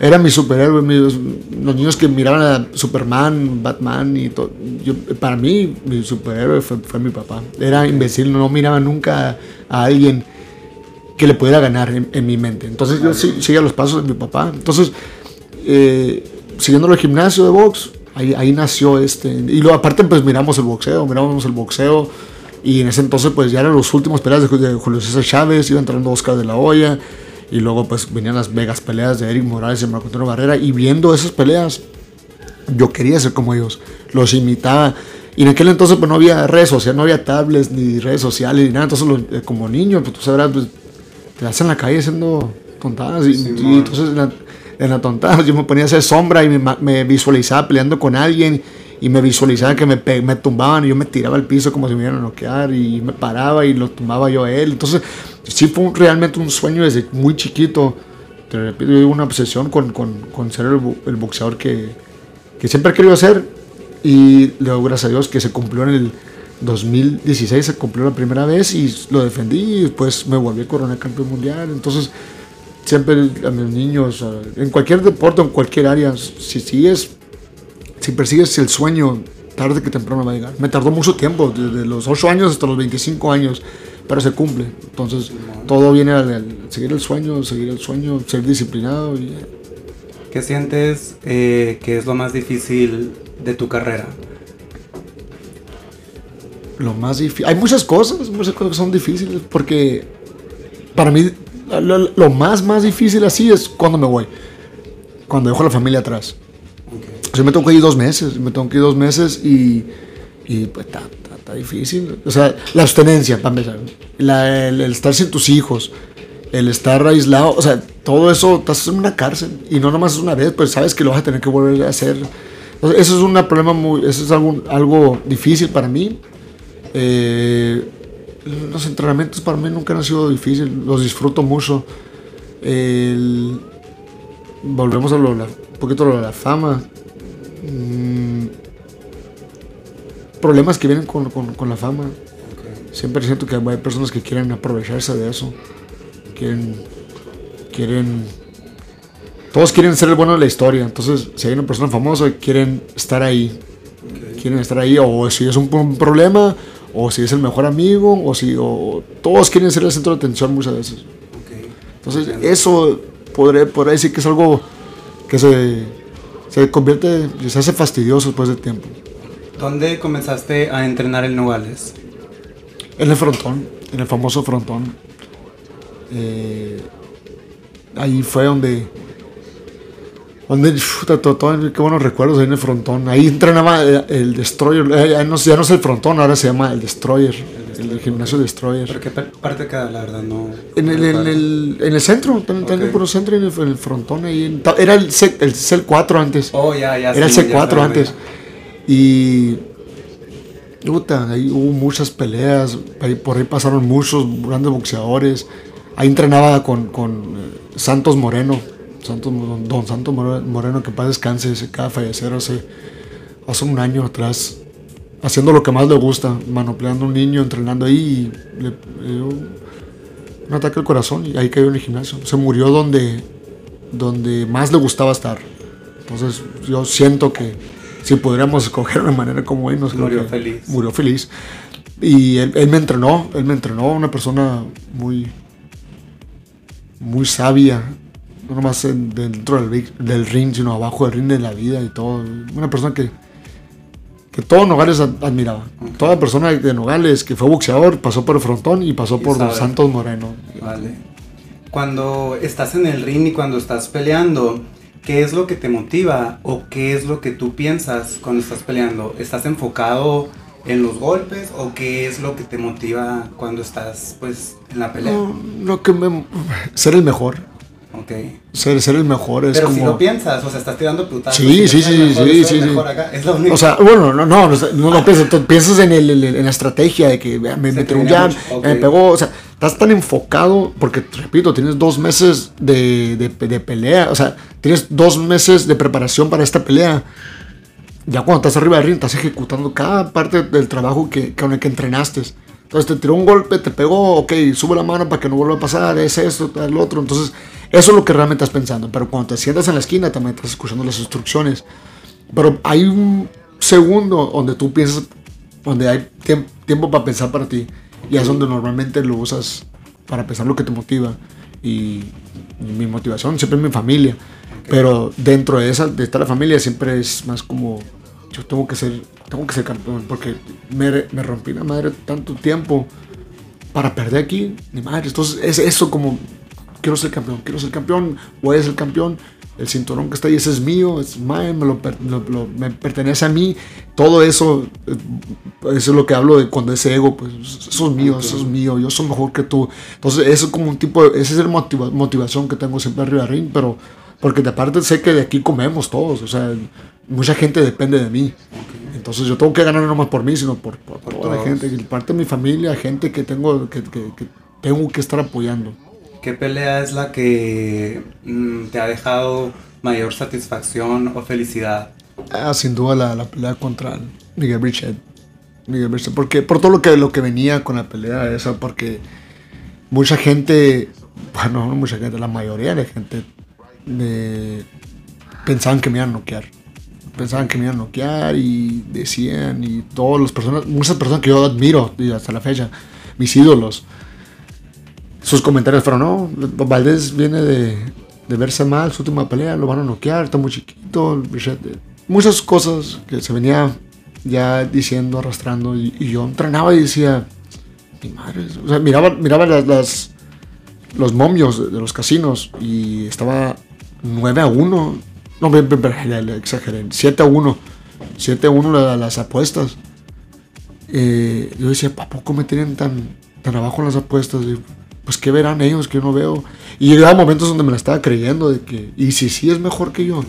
Era mi superhéroe, los niños que miraban a Superman, Batman y todo. Yo, para mí, mi superhéroe fue, fue mi papá. Era imbécil, no miraba nunca a alguien que le pudiera ganar en, en mi mente. Entonces yo sí, seguía los pasos de mi papá. Entonces, eh, siguiendo el gimnasio de box, ahí, ahí nació este. Y luego aparte pues miramos el boxeo, miramos el boxeo. Y en ese entonces pues ya eran los últimos peleas de, Julio César Chávez, iba entrando Oscar de la Hoya. Y luego pues venían las vegas peleas de Eric Morales y Marco Antonio Barrera. Y viendo esas peleas, yo quería ser como ellos, los imitaba. Y en aquel entonces pues no había redes sociales, no había tablets ni redes sociales ni nada. Entonces los- eh, como niño, pues tú sabrás, pues, te vas en la calle haciendo tontadas. Y, Sí, y entonces en la, en la tontada yo me ponía a hacer sombra y me, me visualizaba peleando con alguien. Y me visualizaba que me, me tumbaban y yo me tiraba al piso como si me iban a noquear y me paraba y lo tumbaba yo a él. Entonces sí fue un- realmente un sueño desde muy chiquito. Te repito, yo una obsesión con, con, con ser el, el boxeador que, que siempre he querido hacer y luego gracias a Dios que se cumplió en el 2016 se cumplió la primera vez y lo defendí y después me volví a coronar campeón mundial entonces siempre a mis niños en cualquier deporte en cualquier área si sigues si persigues el sueño tarde que temprano va a llegar me tardó mucho tiempo desde los 8 años hasta los 25 años pero se cumple entonces todo viene al, al seguir el sueño seguir el sueño ser disciplinado y ¿Qué sientes eh, que es lo más difícil de tu carrera? Lo más difícil. Hay muchas cosas, muchas cosas que son difíciles porque para mí lo, lo más más difícil así es cuando me voy. Cuando dejo a la familia atrás. Yo me tengo que ir dos meses, me tengo que ir dos meses y, y pues está, difícil. O sea, la abstenencia, para empezar. El, estar sin tus hijos, el estar aislado, o sea, todo eso estás en una cárcel y no nomás es una vez, pues sabes que lo vas a tener que volver a hacer. Eso es un problema muy, eso es algo, algo difícil para mí. Eh, los entrenamientos para mí nunca han sido difíciles, los disfruto mucho. Volvemos a lo, un poquito lo de la fama. Mm, problemas que vienen con, con- con la fama. Siempre siento que hay personas que quieren aprovecharse de eso. Quieren. Quieren. Todos quieren ser el bueno de la historia. Entonces, si hay una persona famosa, quieren estar ahí. Quieren estar ahí. O si es un, un problema, o si es el mejor amigo, o si. O, todos quieren ser el centro de atención muchas veces. Entonces, eso podré, podré decir que es algo que se, se convierte, se hace fastidioso después de tiempo. ¿Dónde comenzaste a entrenar el Nogales? En el frontón, en el famoso frontón. Eh, ahí fue donde Donde, todo- qué buenos recuerdos ahí en el frontón. Ahí entrenaba eh, el Destroyer. eh, ya, no, ya no es el frontón, ahora se llama el Destroyer. El, el gimnasio Destroyer. ¿Pero qué pa- parte queda? La verdad, no. En el, en el, en el centro, también, también Ok. por el centro, en el, en el frontón. Ahí en- era el, C, el C4 antes. Oh, ya, ya. Era el sí, ya C4 sé, antes. Y. Puta, ahí hubo muchas peleas. Ahí, por ahí pasaron muchos grandes boxeadores. Ahí entrenaba con, con eh, Santos Moreno. Santos, don, don Santos More- Moreno, que paz descanse. Se acaba de fallecer hace, hace un año atrás. Haciendo lo que más le gusta. Manopleando a un niño, entrenando ahí. Y le, le dio un ataque al corazón y ahí cayó en el gimnasio. Se murió donde, donde más le gustaba estar. Entonces yo siento que si podríamos escoger una manera como él, nos Murió feliz. Murió feliz. Y él, él me entrenó, él me entrenó, una persona muy, muy sabia, no nomás en- dentro del, del ring, sino abajo del ring de la vida y todo. Una persona que, que todo Nogales ad- admiraba. Toda persona de Nogales que fue boxeador pasó por el frontón y pasó Y por sabe. Santos Moreno. Vale. Cuando estás en el ring y cuando estás peleando, ¿qué es lo que te motiva o qué es lo que tú piensas cuando estás peleando? ¿Estás enfocado en los golpes o qué es lo que te motiva cuando estás pues en la pelea? No, lo que me, ser el mejor. Ok. Ser, ser el mejor es Pero como... si lo piensas, o sea, estás tirando putazos. Sí, sí, sí, sí, sí, sí. mejor acá, Es lo único. O sea, bueno, no, no, no, no, no piensas, piensas en, el, en la estrategia de que me Se metió un ok. me pegó, o sea, estás tan enfocado, porque te repito, tienes dos meses de, de- de pelea, o sea, tienes dos meses de preparación para esta pelea. Ya cuando estás arriba del ring, estás ejecutando cada parte del trabajo que, con el que entrenaste. Entonces te tiró un golpe, te pegó, ok, sube la mano para que no vuelva a pasar, es esto, lo otro. Entonces, eso es lo que realmente estás pensando. Pero cuando te sientas en la esquina, también estás escuchando las instrucciones. Pero hay un segundo donde tú piensas, donde hay tiemp- tiempo para pensar para ti. Y es donde normalmente lo usas para pensar lo que te motiva. Y, y mi motivación siempre es mi familia. Pero dentro de esa, de esta la familia, siempre es más como, yo tengo que ser, tengo que ser campeón. Porque me, me rompí la madre tanto tiempo para perder aquí, ni madre. Entonces es eso como, quiero ser campeón, quiero ser campeón, voy a ser campeón. El cinturón que está ahí, ese es mío, es mine, me, lo lo- lo- me pertenece a mí. Todo eso, eh, eso es lo que hablo de cuando ese ego, pues eso es mío, eso es mío, yo soy mejor que tú. Entonces eso es como un tipo, de, esa es la motiva- motivación que tengo siempre arriba del ring, pero porque de aparte sé que de aquí comemos todos, o sea, mucha gente depende de mí. Entonces yo tengo que ganar no más por mí, sino por, por Por toda la gente, parte de mi familia, gente que tengo que, que- que tengo que estar apoyando. ¿Qué pelea es la que mm, te ha dejado mayor satisfacción o felicidad? Ah, sin duda la, la pelea contra Miguel Bichet. Miguel Bichet, porque por todo lo que, lo que venía con la pelea esa, porque mucha gente, bueno, no mucha gente, la mayoría de la gente eh, pensaban que me iban a noquear. Pensaban que me iban a noquear y decían, y todas las personas, muchas personas que yo admiro y hasta la fecha, mis ídolos, sus comentarios fueron, no, Valdés viene de, de verse mal, su última pelea, lo van a noquear, está muy chiquito, muchas cosas que se venía ya diciendo, arrastrando, y, y yo entrenaba y decía, mi madre, o sea, miraba, miraba las, las- los momios de, de los casinos y estaba 9 a 1, no, ve- le- le exageré, 7 a 1, 7 a 1 la- las apuestas. Eh, yo decía, ¿para poco me tienen tan, tan abajo en las apuestas? Y, pues, ¿qué verán ellos que yo no veo? Y llegaba momentos donde me la estaba creyendo, de que, y si sí es mejor que yo.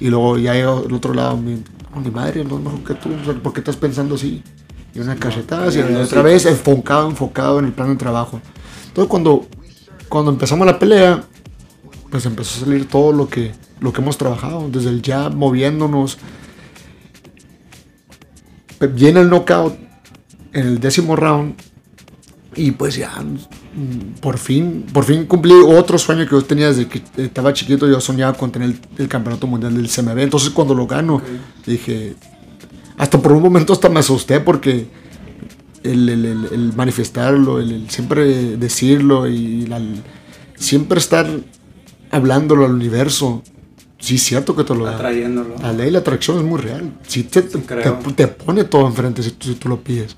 Y luego ya llega al otro lado, mi, no, mi madre no es mejor que tú, ¿por qué estás pensando así? Y una cachetada, y cambiando otra así. vez enfocado, enfocado en el plan de trabajo. Entonces, cuando, cuando empezamos la pelea, pues empezó a salir todo lo que, lo que hemos trabajado, desde el jab, moviéndonos. Viene el knockout en el décimo round y pues ya mm, por fin, por fin cumplí otro sueño que yo tenía desde que estaba chiquito. Yo soñaba con tener el, el campeonato mundial del CMB. Entonces cuando lo gano, dije, hasta por un momento hasta me asusté porque el, el- manifestarlo, el, siempre decirlo y la- siempre estar hablándolo al universo. Sí, es cierto que te lo da. Atrayéndolo. La ley de la atracción es muy real. Sí te, creo. te- te pone todo enfrente si tú, si tú lo pides.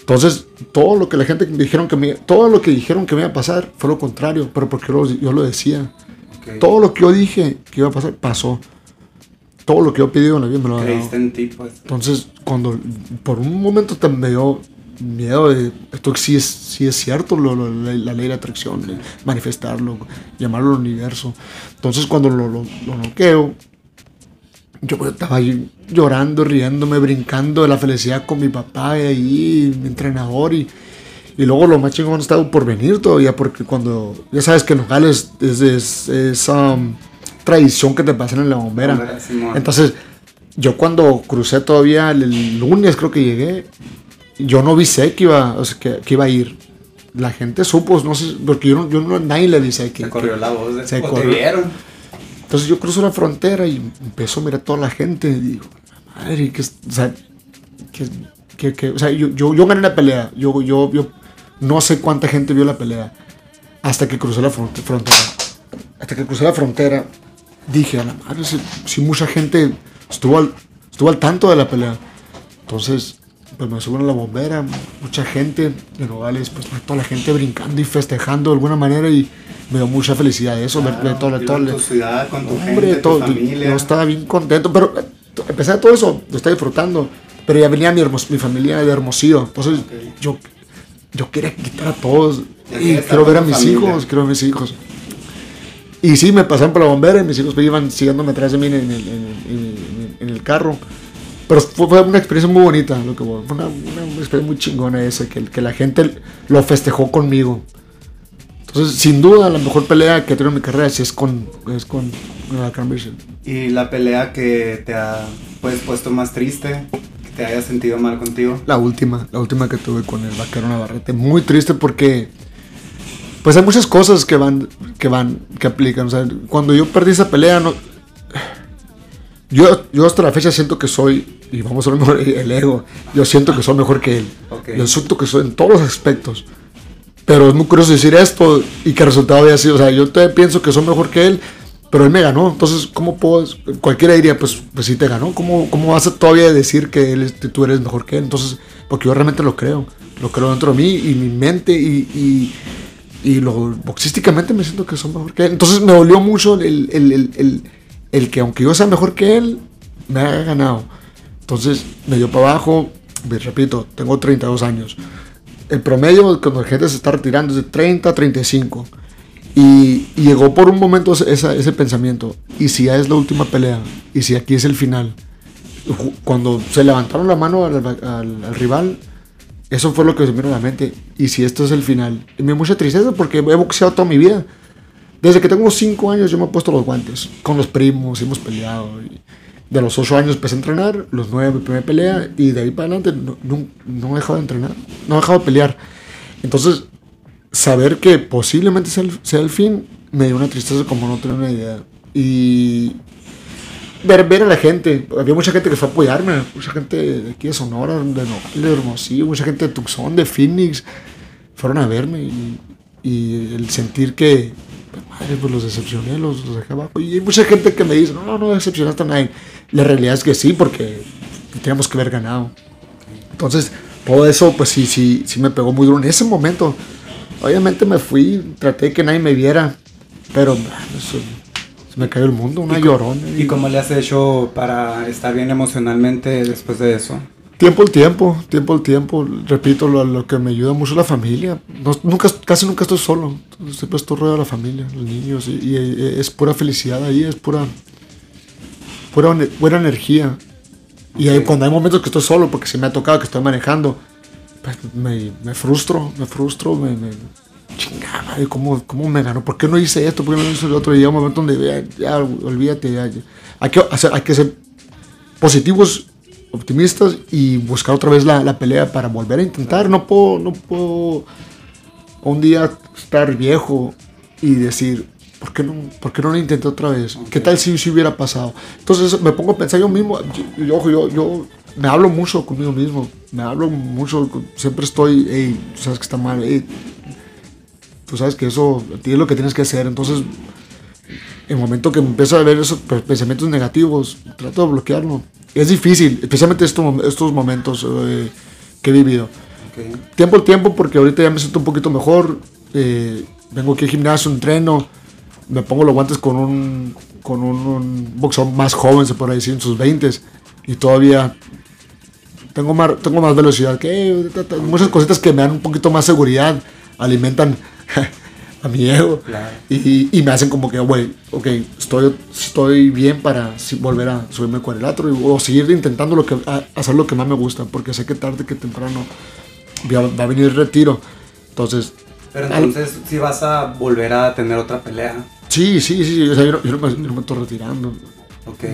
Entonces, todo lo que la gente dijeron que me, todo lo que dijeron que me iba a pasar fue lo contrario, pero porque yo, lo- yo lo decía. Ok. Todo lo que yo dije que iba a pasar, pasó. Todo lo que yo pedido en la vida me lo ha dado. En ti, pues. Entonces, cuando por un momento te me dio miedo de esto sí es, sí es cierto, lo- lo- la, la ley de atracción, de manifestarlo, llamarlo al universo. Entonces, cuando lo, lo, lo noqueo, yo pues, estaba ahí llorando, riéndome, brincando de la felicidad con mi papá y ahí, mi entrenador y. Y luego lo más chingón estaba por venir todavía, porque cuando, ya sabes que en Nogales es, es, es, um, tradición que te pasan en la bombera. Entonces, yo cuando crucé todavía el, el lunes, creo que llegué, yo no visé que iba, o sea, que, que iba a ir. La gente supo, no sé, porque yo no, yo no nadie le dice que, Se corrió que- la voz de se te corrió. vieron. Entonces yo cruzo la frontera y empiezo a mirar a toda la gente y digo, madre, que, o sea, que, o sea, yo, yo, yo gané la pelea, yo, yo, yo no sé cuánta gente vio la pelea hasta que crucé la fron- frontera. Hasta que crucé la frontera, dije, a la madre, si, si mucha gente estuvo al, estuvo al tanto de la pelea. Entonces, pues me suben a la bombera, mucha gente de Nogales, pues toda la gente brincando y festejando de alguna manera y me dio mucha felicidad eso, ver, ver toda, toda la- tu ciudad, con tu Hombre, gente, todo, tu familia. yo estaba bien contento, pero eh, a pesar de todo eso, lo estaba disfrutando. Pero ya venía mi, hermos- mi familia de Hermosillo, entonces yo, yo quería quitar a todos Ya y quiero ver a mis familia. hijos, quiero ver a mis hijos. Y sí, me pasaron por la bombera y mis hijos pues, iban siguiéndome atrás de mí en el, en el- en el- en el carro. Pero fue, fue una experiencia muy bonita, lo que fue una, una experiencia muy chingona esa, que, que la gente lo festejó conmigo. Entonces, sin duda, la mejor pelea que he tenido en mi carrera sí es con, es con, con la. Y la pelea que te ha pues, puesto más triste, que te haya sentido mal contigo. La última, la última que tuve con el vaquero Navarrete. Muy triste porque, pues hay muchas cosas que van, que van, que aplican. O sea, cuando yo perdí esa pelea, no, yo, yo hasta la fecha siento que soy, y vamos a mejor, el ego, yo siento que soy mejor que él. Ok. Yo siento que soy en todos los aspectos. Pero es muy curioso decir esto y que el resultado haya sido, o sea, yo todavía pienso que soy mejor que él, pero él me ganó. Entonces, ¿cómo puedo? Cualquiera diría, pues, pues sí te ganó. ¿Cómo, cómo vas a todavía decir que él, tú eres mejor que él? Entonces, porque yo realmente lo creo. Lo creo dentro de mí y mi mente y, y, y lo, boxísticamente me siento que soy mejor que él. Entonces, me dolió mucho el, el, el, el, el que aunque yo sea mejor que él, me haya ganado. Entonces, me dio para abajo. Me repito, tengo 32 años. El promedio cuando la gente se está retirando es de 30 a 35. Y, llegó por un momento ese, pensamiento. ¿Y si ya es la última pelea? ¿Y si aquí es el final? Cuando se levantaron la mano al rival, eso fue lo que se me vino a la mente. ¿Y si esto es el final? Y me dio mucha tristeza porque he boxeado toda mi vida. Desde que tengo 5 años yo me he puesto los guantes. Con los primos, hemos peleado. y de los 8 años empecé a entrenar, los 9 mi primera pelea y de ahí para adelante no, no, no he dejado de entrenar, no he dejado de pelear. Entonces, saber que posiblemente sea el, sea el fin me dio una tristeza como no tenía una idea. Y ver, ver a la gente, había mucha gente que fue a apoyarme, mucha gente de aquí de Sonora, de Nogales, de Hermosillo, mucha gente de Tucson, de Phoenix, fueron a verme y, y el sentir que, madre, pues los decepcioné, los, los dejé abajo. Y hay mucha gente que me dice, no, no, no decepcionaste a nadie. La realidad es que sí, porque teníamos que haber ganado. Entonces, todo eso, pues sí, sí, sí me pegó muy duro en ese momento. Obviamente me fui, traté que nadie me viera, pero ah, eso- se me cayó el mundo, una ¿Y llorona. ¿Y cómo le has hecho para estar bien emocionalmente después de eso? Tiempo al tiempo, tiempo al tiempo. Repito, lo, lo que me ayuda mucho es la familia. No- nunca, casi nunca estoy solo. Siempre estoy rodeado de la familia, los niños. Y, y, es pura felicidad ahí, es pura, pura buena energía. Y ahí, cuando hay momentos que estoy solo, porque se me ha tocado que estoy manejando, pues me, me frustro, me frustro, me, me chingada, ¿cómo, ¿cómo me ganó? ¿Por qué no hice esto? ¿Por qué no hice lo otro? Y llega un momento donde ya, ya, olvídate, ya, ya. Hay, que hacer, hay que ser positivos, optimistas y buscar otra vez la, la pelea para volver a intentar. No puedo, no puedo un día estar viejo y decir, ¿por qué no, por qué no lo intenté otra vez? ¿Qué tal si, si hubiera pasado? Entonces me pongo a pensar yo mismo, yo, yo, yo, me hablo mucho conmigo mismo, me hablo mucho, siempre estoy, hey, tú sabes que está mal, hey, tú sabes que eso es lo que tienes que hacer. Entonces, en el momento que empiezo a ver esos pe- pensamientos negativos, trato de bloquearlo. Es difícil, especialmente estos, estos momentos eh, que he vivido. Tiempo al tiempo, porque ahorita ya me siento un poquito mejor. eh, vengo aquí al gimnasio, entreno. me pongo los guantes con un, con un, un boxeador más joven, se puede decir, en sus 20 y todavía tengo más, tengo más velocidad que muchas cositas que me dan un poquito más seguridad, alimentan a mi ego y, y, me hacen como que, güey, ok, estoy, estoy bien para volver a subirme al cuadrilátero o seguir intentando lo que, hacer lo que más me gusta, porque sé que tarde que temprano va, a venir el retiro. Entonces... Pero entonces si vas a volver a tener otra pelea. Sí, sí, sí, o sea, yo, no, me, estoy retirando. Ok,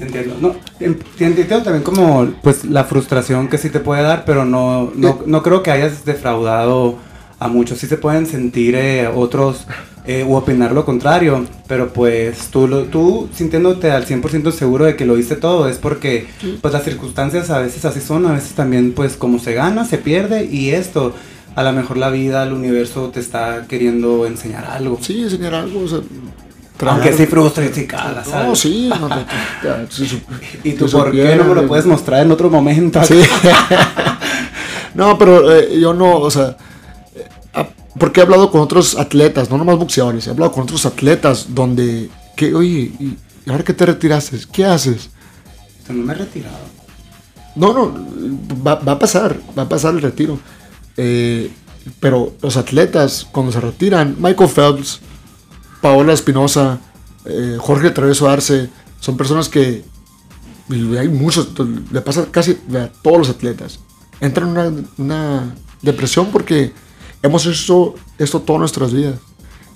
entiendo. No, entiendo también como pues la frustración que sí te puede dar, pero no, no, no creo que hayas defraudado a muchos sí se pueden sentir eh, otros eh, u opinar lo contrario, pero pues tú, lo, tú sintiéndote al 100% seguro de que lo hice todo es porque pues las circunstancias a veces así son, a veces también pues como se gana, se pierde y esto, a lo mejor la vida, el universo te está queriendo enseñar algo. Sí, enseñar algo, o sea, aunque sí frustra y sí cala, ¿sabes? No, sí. No, ¿Y tú por qué no me lo puedes mostrar en otro momento? Sí. no, pero eh, yo no, o sea, porque he hablado con otros atletas, no nomás boxeadores, he hablado con otros atletas donde, que, oye, ¿y ahora que te retiraste? ¿Qué haces? No me he retirado. No, no, va, a pasar, va a pasar el retiro. Eh, pero los atletas, cuando se retiran, Michael Phelps, Paola Espinosa, eh, Jorge Traveso Arce, son personas que, hay muchos, le pasa casi a todos los atletas, entran en una, una depresión porque hemos hecho esto todas nuestras vidas.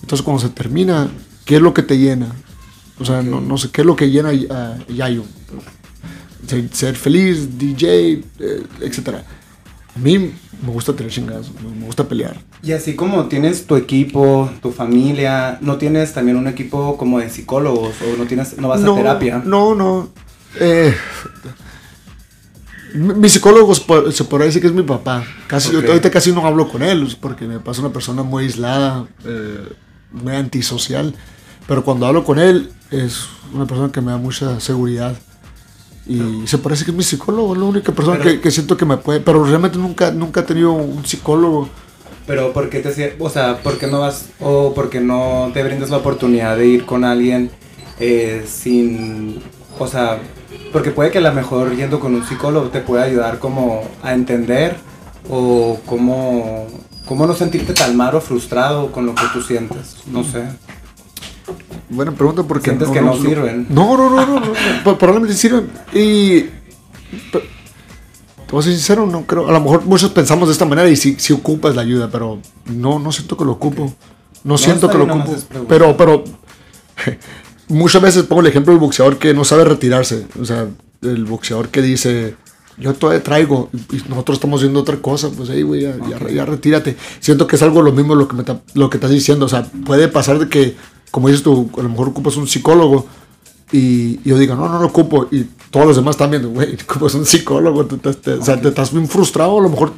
Entonces cuando se termina, ¿qué es lo que te llena? O sea, no, no, sé qué es lo que llena a Yayo. Ser, feliz, DJ, eh, etc. A mí me gusta tener chingadas, me gusta pelear. Y así como tienes tu equipo, tu familia, ¿no tienes también un equipo como de psicólogos o no, tienes, no vas a terapia? No, no. Eh, mi psicólogo se podría decir que es mi papá. Casi, ahorita casi no hablo con él porque me pasa una persona muy aislada, eh, muy antisocial. Pero cuando hablo con él es una persona que me da mucha seguridad. Y se parece que es mi psicólogo, es la única persona que, siento que me puede. Pero realmente nunca, nunca he tenido un psicólogo. Pero ¿por qué te o sea, por qué no vas o por qué no te brindas la oportunidad de ir con alguien eh, sin, o sea, porque puede que a lo mejor yendo con un psicólogo te pueda ayudar como a entender o cómo, cómo no sentirte tan mal o frustrado con lo que tú sientes. No sé. Buena pregunta porque... Sientes que no, sirven. No, no, no, no, probablemente sirven. Y... Te voy a ser sincero, no creo. A lo mejor muchos pensamos de esta manera y si si ocupas la ayuda, pero no, no siento que lo ocupo. No, siento que lo ocupo. Pero, pero muchas veces pongo el ejemplo del boxeador que no sabe retirarse. O sea, el boxeador que dice, yo todavía traigo y nosotros estamos viendo otra cosa, pues ahí, güey, ya, retírate. Siento que es algo lo mismo lo que, me lo que estás diciendo. O sea, puede pasar de que, como dices tú, a lo mejor ocupas un psicólogo y, yo digo, no, no lo ocupo. Y todos los demás también, güey, ocupas un psicólogo. O sea, te estás bien frustrado, a lo mejor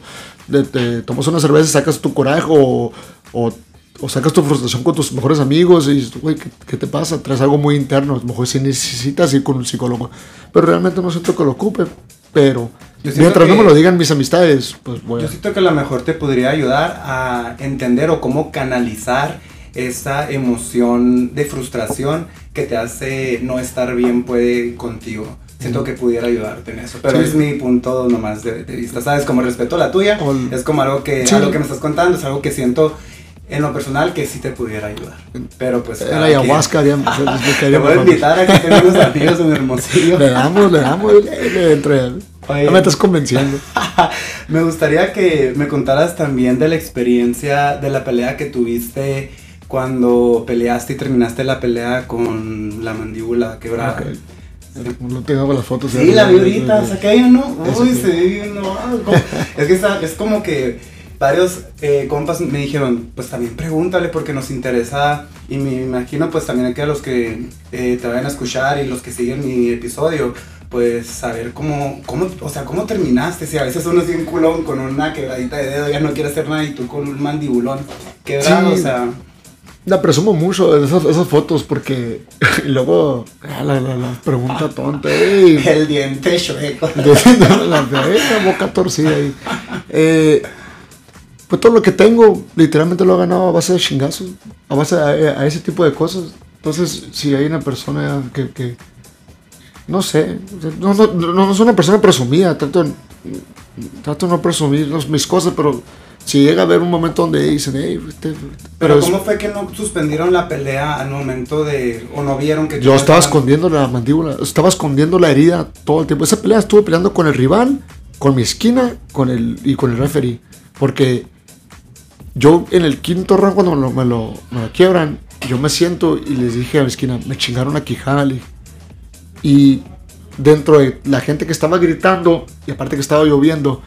te, tomas una cerveza y sacas tu coraje o, o o sacas tu frustración con tus mejores amigos y güey, ¿qué, te pasa? Traes algo muy interno. A lo mejor si necesitas ir con un psicólogo. Pero realmente no siento que lo ocupe. Pero mientras no me lo digan mis amistades, pues voy Yo siento que a lo mejor te podría ayudar a entender o cómo canalizar esa emoción de frustración que te hace no estar bien puede contigo. Siento que pudiera ayudarte en eso. Pero es mi punto nomás de, vista. ¿Sabes? Como respeto a la tuya. Es como algo que, algo que me estás contando. Es algo que siento en lo personal que sí te pudiera ayudar. Pero pues. En la ayahuasca, digamos. te voy a invitar a que tengas unos amigos en Hermosillo. Le damos, le damos, le, entre. No me estás convenciendo. me gustaría que me contaras también de la experiencia de la pelea que tuviste cuando peleaste y terminaste la pelea con la mandíbula quebrada. Okay. No tengo las fotos. Sí, la vi ahorita, saqué uno. Uy, se ve bien, no. Es que es como que varios eh, compas me dijeron, pues también pregúntale porque nos interesa y me imagino pues también que a los que eh, te vayan a escuchar y los que siguen mi episodio, pues saber cómo, cómo, o sea, cómo terminaste, si a veces uno es un culón con una quebradita de dedo, ya no quiere hacer nada y tú con un mandibulón quebrado, o sea... La presumo mucho esas, esas fotos porque y luego ah, la, la, pregunta tonta. el diente chueco. la, la, boca torcida ahí. Eh, pues todo lo que tengo, literalmente lo he ganado a base de chingazos, a base de, a, ese tipo de cosas. Entonces, si hay una persona que, que no sé, no, no, no, no soy una persona presumida, trato, trato de no presumir mis cosas, pero si llega a haber un momento donde dicen, hey, pero, ¿cómo fue que no suspendieron la pelea al momento de, o no vieron que... Yo estaba escondiendo la mandíbula, estaba escondiendo la herida todo el tiempo. Esa pelea estuve peleando con el rival, con mi esquina con el, y con el referee, porque yo en el quinto round cuando me lo, me lo, quiebran, yo me siento y les dije a mi esquina, me chingaron la quijada, y dentro de la gente que estaba gritando, y aparte que estaba lloviendo,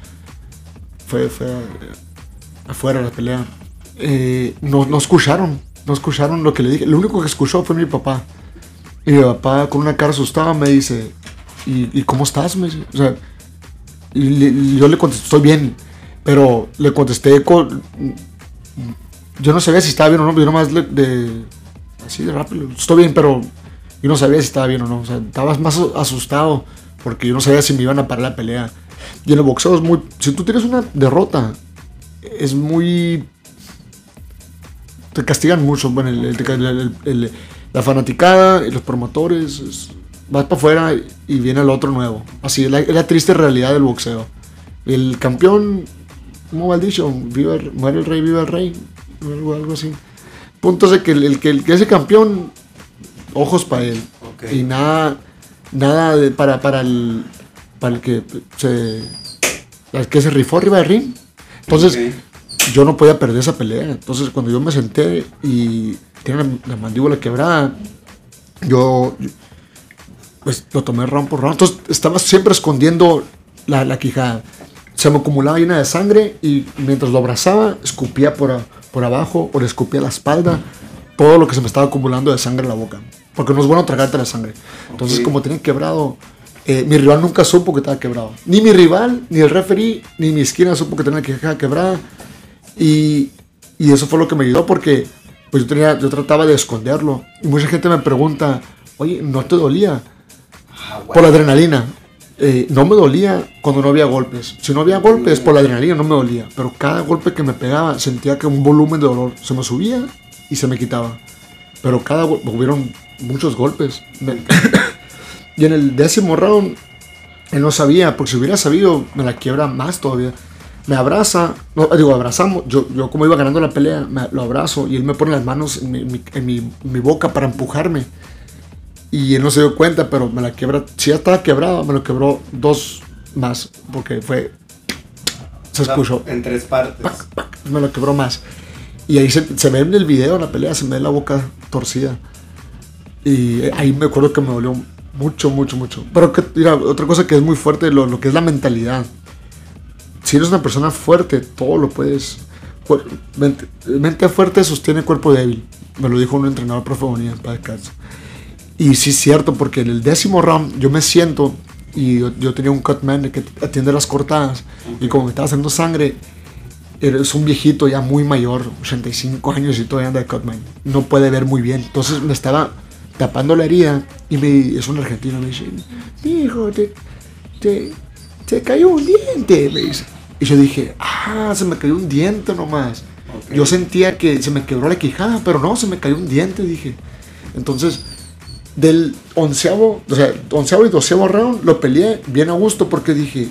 fue, fue afuera la pelea, eh, no, no escucharon, no escucharon lo que le dije. Lo único que escuchó fue mi papá. Y mi papá con una cara asustada me dice, ¿y, cómo estás? Me o sea, yo le contesté, estoy bien. Pero le contesté con... Yo no sabía si estaba bien o no, yo nomás de... Así de rápido, estoy bien, pero yo no sabía si estaba bien o no. O sea, estaba más asustado porque yo no sabía si me iban a parar la pelea. Y en el boxeo es muy... Si tú tienes una derrota es muy... Te castigan mucho, bueno, la fanaticada los promotores, vas para afuera y viene el otro nuevo. Así es la, triste realidad del boxeo. El campeón, ¿cómo va dicho? Viva, muere el rey, viva el rey, algo, algo así. Punto de que el, que, ese campeón, ojos para él. Y nada, nada para, para, el, para el que se, el que se rifó arriba del ring entonces, yo no podía perder esa pelea. Entonces, cuando yo me senté y tenía la, mandíbula quebrada, yo pues lo tomé round por round. Entonces, estaba siempre escondiendo la, la quijada. Se me acumulaba llena de sangre y mientras lo abrazaba, escupía por, por abajo o le escupía la espalda todo lo que se me estaba acumulando de sangre en la boca. Porque no es bueno tragarte la sangre. Entonces, como tenía quebrado eh, mi rival nunca supo que estaba quebrado. Ni mi rival, ni el referee, ni mi esquina supo que tenía la quijada quebrada. Y, y, eso fue lo que me ayudó porque pues yo, tenía, yo trataba de esconderlo. Y mucha gente me pregunta, oye, ¿no te dolía? Ah, por la adrenalina. Eh, no me dolía cuando no había golpes. Si no había golpes, por la adrenalina no me dolía. Pero cada golpe que me pegaba sentía que un volumen de dolor se me subía y se me quitaba. Pero cada hubieron muchos golpes. Y en el décimo round, él no sabía, porque si hubiera sabido, me la quiebra más todavía. Me abraza, no, digo, abrazamos, yo, yo como iba ganando la pelea, lo abrazo y él me pone las manos en, mi, en mi, boca para empujarme. Y él no se dio cuenta, pero me la quiebra, si ya estaba quebrada, me lo quebró dos más, porque fue, se escuchó. En tres partes. me lo quebró más. Y ahí se, se ve en el video, la pelea, se me ve la boca torcida. Y ahí me acuerdo que me dolió mucho, mucho, mucho. Pero que, mira, otra cosa que es muy fuerte, lo, lo que es la mentalidad. Si eres una persona fuerte, todo lo puedes. Mente, fuerte sostiene cuerpo débil. Me lo dijo un entrenador profesional para casa. Y sí es cierto, porque en el décimo round yo me siento y yo, tenía un cutman que atiende las cortadas. Y como me estaba haciendo sangre, eres un viejito ya muy mayor, 85 años y todavía anda de cutman. No puede ver muy bien. Entonces me estaba tapando la herida y me, es un argentino, me dice, hijo, te, te, te, cayó un diente, me dice. Y yo dije, ah, se me cayó un diente nomás. Yo sentía que se me quebró la quijada, pero no, se me cayó un diente, dije. Entonces, del onceavo, o sea, onceavo y doceavo round lo peleé bien a gusto porque dije,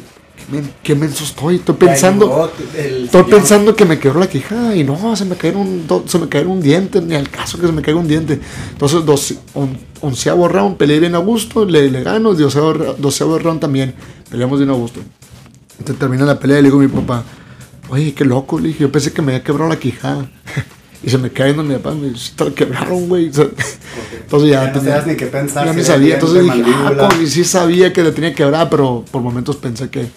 qué menso estoy. Estoy pensando, estoy pensando que me quebró la quijada y no, se me cayó un, se me cayó un diente, ni al caso que se me caiga un diente. Entonces, onceavo round, peleé bien a gusto, le, le gano, doceavo, round también, peleamos bien a gusto. Entonces termina la pelea y le digo a mi papá, oye, qué loco, le dije, yo pensé que me había quebrado la quijada. y se me cae en mi papá, me dice, quebraron, güey. Entonces ya, ya no ni qué pensar. Ya ni sabía, entonces dije, ah, sí sabía que le tenía quebrada, pero por momentos pensé que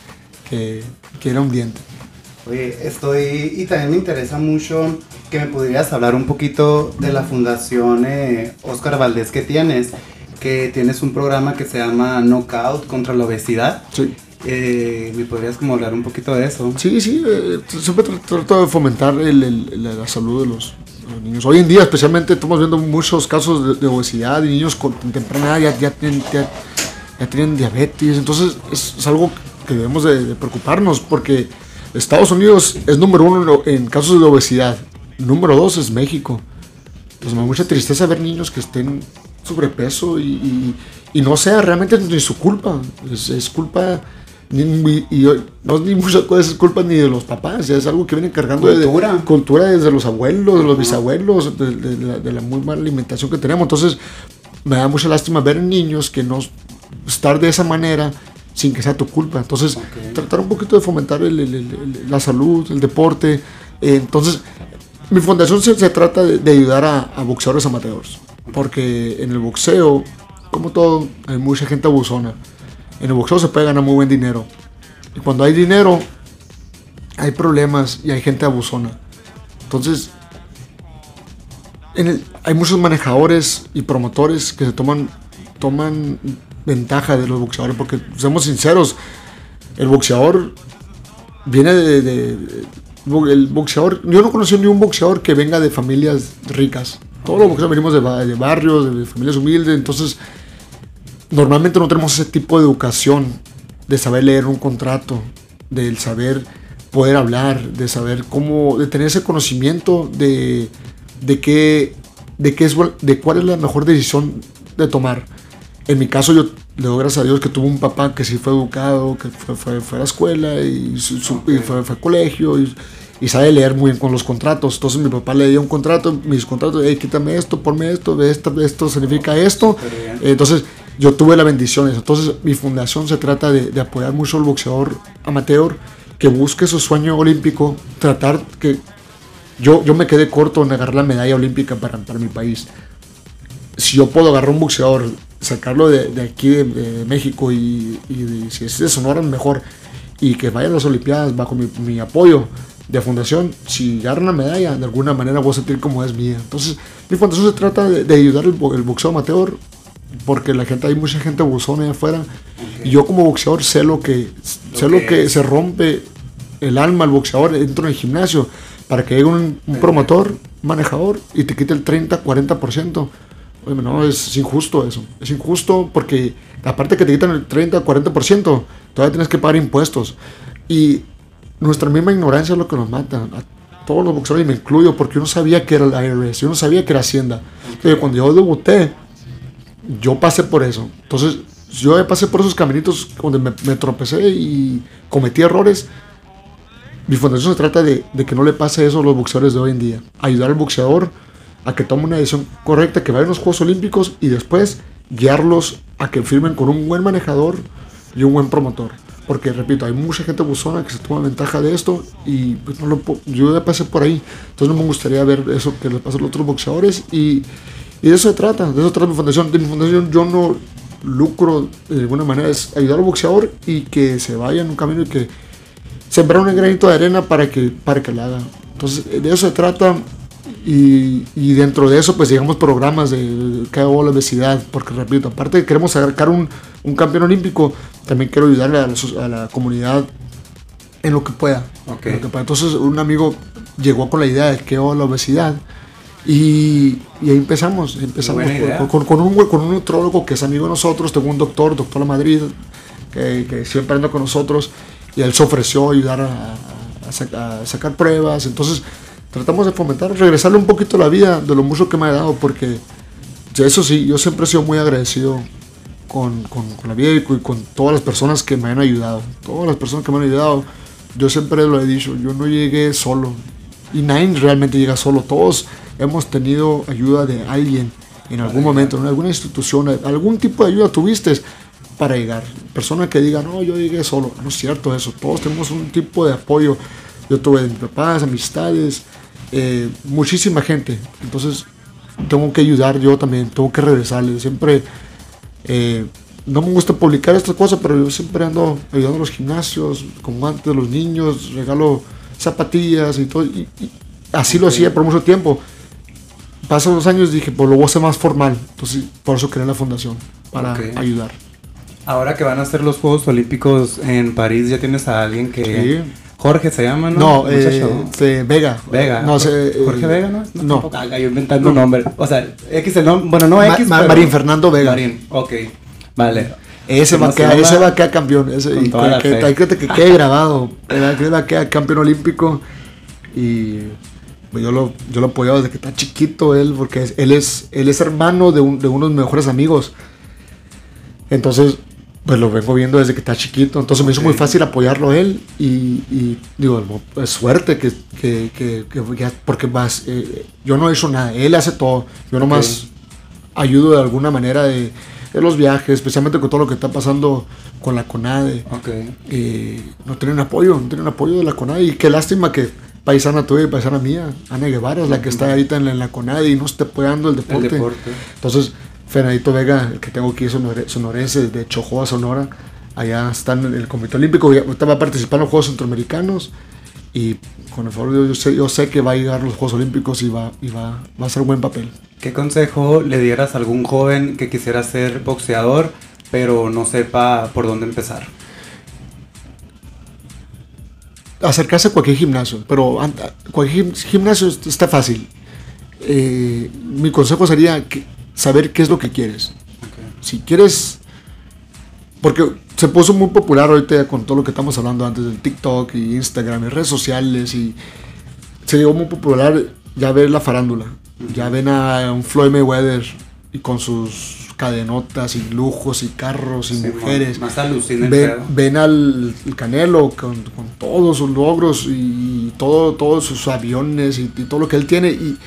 que, era un diente. Oye, estoy, y también me interesa mucho que me pudieras hablar un poquito de la fundación eh, Oscar Valdés que tienes, que tienes un programa que se llama Knockout contra la obesidad. Sí. Eh, ¿Me podrías como hablar un poquito de eso? Sí, sí, eh, siempre trato de fomentar la salud de los, niños. Hoy en día especialmente estamos viendo muchos casos de, obesidad y niños con temprana edad ya, tienen, ya, tienen diabetes, entonces es, es algo que debemos de, preocuparnos porque Estados Unidos es número uno en casos de obesidad. Número dos es México. Pues me da mucha tristeza ver niños que estén sobrepeso y, y, no sea realmente ni su culpa. Es, culpa, ni, y, no es ni muchas cosas, es culpa ni de los papás, ya es algo que viene cargando cultura. De, cultura desde los abuelos, de los bisabuelos, de, la, muy mala alimentación que tenemos. Entonces, me da mucha lástima ver niños que no estar de esa manera sin que sea tu culpa. Entonces, tratar un poquito de fomentar la salud, el deporte. Eh, entonces, mi fundación se, trata de, ayudar a, boxeadores amateurs. Porque en el boxeo, como todo, hay mucha gente abusona. En el boxeo se puede ganar muy buen dinero. Y cuando hay dinero, hay problemas y hay gente abusona. Entonces, hay muchos manejadores y promotores que se toman, toman ventaja de los boxeadores, porque seamos sinceros, el boxeador viene de, el boxeador, yo no conocí ni un boxeador que venga de familias ricas. Todos los boxeadores venimos de, barrios, de familias humildes, entonces normalmente no tenemos ese tipo de educación de saber leer un contrato, del saber poder hablar, de saber cómo, de tener ese conocimiento de, de qué, de qué es, de cuál es la mejor decisión de tomar. En mi caso yo le doy gracias a Dios que tuvo un papá que sí fue educado, que fue, fue, fue a la escuela y, fue, fue, a colegio y, y, sabe leer muy bien con los contratos. Entonces mi papá le dio un contrato, mis contratos, hey, quítame esto, ponme esto, esto, esto significa esto. Entonces yo tuve la bendición. Entonces mi fundación se trata de, de apoyar mucho al boxeador amateur que busque su sueño olímpico, tratar que yo, yo me quedé corto en agarrar la medalla olímpica para, para mi país. Si yo puedo agarrar un boxeador sacarlo de, de aquí de, México y, si es de Sonora mejor y que vayan a las Olimpiadas bajo mi, mi, apoyo de fundación, si agarran una medalla, de alguna manera voy a sentir como es mía. Entonces, mi fundación se trata de, ayudar el, el, boxeo amateur, porque la gente, hay mucha gente buzona allá afuera, y yo como boxeador sé lo que, sé lo que se rompe el alma al boxeador dentro del gimnasio, para que llegue un, un promotor, manejador, y te quite el 30, 40% Oye, no, es injusto eso. Es injusto porque aparte que te quitan el 30, 40%, todavía tienes que pagar impuestos. Y nuestra misma ignorancia es lo que nos mata. A todos los boxeadores, y me incluyo, porque yo no sabía que era el IRS, yo no sabía que era Hacienda. cuando yo debuté, yo pasé por eso. Entonces, yo pasé por esos caminitos donde me, tropecé y cometí errores. Mi fundación se trata de, de, que no le pase eso a los boxeadores de hoy en día. Ayudar al boxeador a que tome una decisión correcta, que vayan a los Juegos Olímpicos y después guiarlos a que firmen con un buen manejador y un buen promotor. Porque, repito, hay mucha gente buzona que se toma ventaja de esto y pues, no lo, yo ya pasé por ahí. Entonces no me gustaría ver eso que le pasa a los otros boxeadores y, y de eso se trata. De eso trata mi fundación. De mi fundación yo no lucro de alguna manera, es ayudar al boxeador y que se vaya en un camino y que sembrar un granito de arena para que, para que la haga. Entonces de eso se trata y, y, dentro de eso, pues digamos programas de hago la obesidad, porque repito, aparte de que queremos sacar un, un campeón olímpico, también quiero ayudarle a la, a la comunidad en lo que pueda. Okay. Entonces un amigo llegó con la idea de que hago la obesidad y, y, ahí empezamos, empezamos con, con, un, con un nutrólogo que es amigo de nosotros, tengo un doctor, doctor Madrid, que, que siempre anda con nosotros y él se ofreció ayudar a, a, a sacar pruebas, entonces tratamos de fomentar, regresarle un poquito a la vida de lo mucho que me ha dado, porque eso sí, yo siempre he sido muy agradecido con, con, la vida y con, todas las personas que me han ayudado. Todas las personas que me han ayudado, yo siempre lo he dicho, yo no llegué solo. Y nadie realmente llega solo. Todos hemos tenido ayuda de alguien en algún momento, en alguna institución, algún tipo de ayuda tuviste para llegar. Persona que diga, no, yo llegué solo. No es cierto eso. Todos tenemos un tipo de apoyo. Yo tuve mis papás, amistades, eh, muchísima gente. Entonces, tengo que ayudar yo también, tengo que regresarle. Siempre, eh, no me gusta publicar estas cosas, pero yo siempre ando ayudando a los gimnasios, con guantes de los niños, regalo zapatillas y todo. Y, así lo hacía por mucho tiempo. Pasan los años dije, pues lo voy a hacer más formal. Entonces, por eso creé la fundación, para ayudar. Ahora que van a ser los Juegos Olímpicos en París, ya tienes a alguien que... Jorge se llama, ¿no? No, eh, Vega. Vega. No, sé. Jorge Vega, ¿no? No. no. yo inventando un nombre. O sea, X el nombre. Bueno, no X. Marín Fernando Vega. Marín, ok. Vale. Ese va, a quedar, ese va a quedar campeón. Ese, y que, que, que, quede grabado. Que va a quedar campeón olímpico. Y pues, yo lo, yo lo apoyado desde que está chiquito él, porque él es, él es hermano de, un, de unos mejores amigos. Entonces, pues lo vengo viendo desde que está chiquito. Entonces me hizo muy fácil apoyarlo él. Y, digo, es suerte que, que, que, porque más, eh, yo no he hecho nada, él hace todo. Yo nomás ayudo de alguna manera de, de, los viajes, especialmente con todo lo que está pasando con la CONADE. Okay. no tienen apoyo, no tienen apoyo de la CONADE. Y qué lástima que paisana tuya y paisana mía, Ana Guevara, es la que está ahorita en la, CONADE y no está apoyando el deporte. El deporte. Entonces Fernandito Vega, el que tengo aquí sonorense de Chojoa, Sonora. Allá están en el Comité Olímpico, ahorita va a participar en los Juegos Centroamericanos y con el favor de Dios yo sé, que va a llegar a los Juegos Olímpicos y va, y va, va a ser un buen papel. ¿Qué consejo le dieras a algún joven que quisiera ser boxeador pero no sepa por dónde empezar? Acercarse a cualquier gimnasio, pero cualquier gimnasio está fácil. Eh, mi consejo sería que saber qué es lo que quieres. Si quieres, porque se puso muy popular ahorita con todo lo que estamos hablando antes del TikTok y Instagram y redes sociales y se dio muy popular ya ver la farándula. Ya ven a un Floyd Mayweather y con sus cadenotas y lujos y carros y mujeres. Más ven, ven, al Canelo con, todos sus logros y todo, todos sus aviones y, y todo lo que él tiene y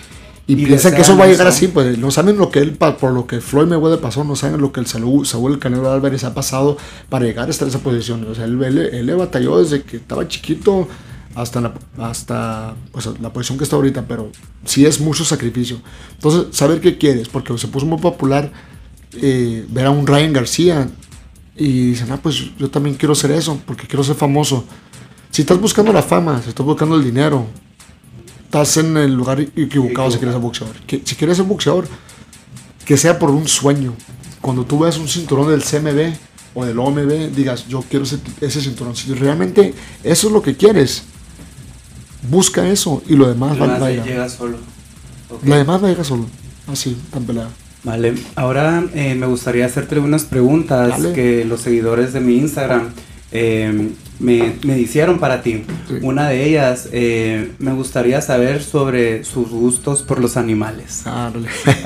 y, piensan que eso va a llegar así, pues no saben lo que él, por lo que Floyd Mayweather pasó, no saben lo que el Saúl, Saúl Canelo Álvarez ha pasado para llegar a estar en esa posición. O sea, él, él, le batalló desde que estaba chiquito hasta la, hasta pues, la posición que está ahorita, pero sí es mucho sacrificio. Entonces, saber qué quieres, porque se puso muy popular eh, ver a un Ryan García y dicen, ah, pues yo también quiero ser eso, porque quiero ser famoso. Si estás buscando la fama, si estás buscando el dinero, estás en el lugar equivocado si quieres ser boxeador. Que, si quieres ser boxeador, que sea por un sueño. Cuando tú veas un cinturón del CMB o del OMB, digas, yo quiero ese, ese cinturón. Si realmente eso es lo que quieres, busca eso y lo demás va, a llegar solo. Lo demás va a llegar solo. Así, tan pelada. Vale, ahora eh, me gustaría hacerte unas preguntas que los seguidores de mi Instagram eh, me, me hicieron para ti. Una de ellas, eh, me gustaría saber sobre sus gustos por los animales. Ah,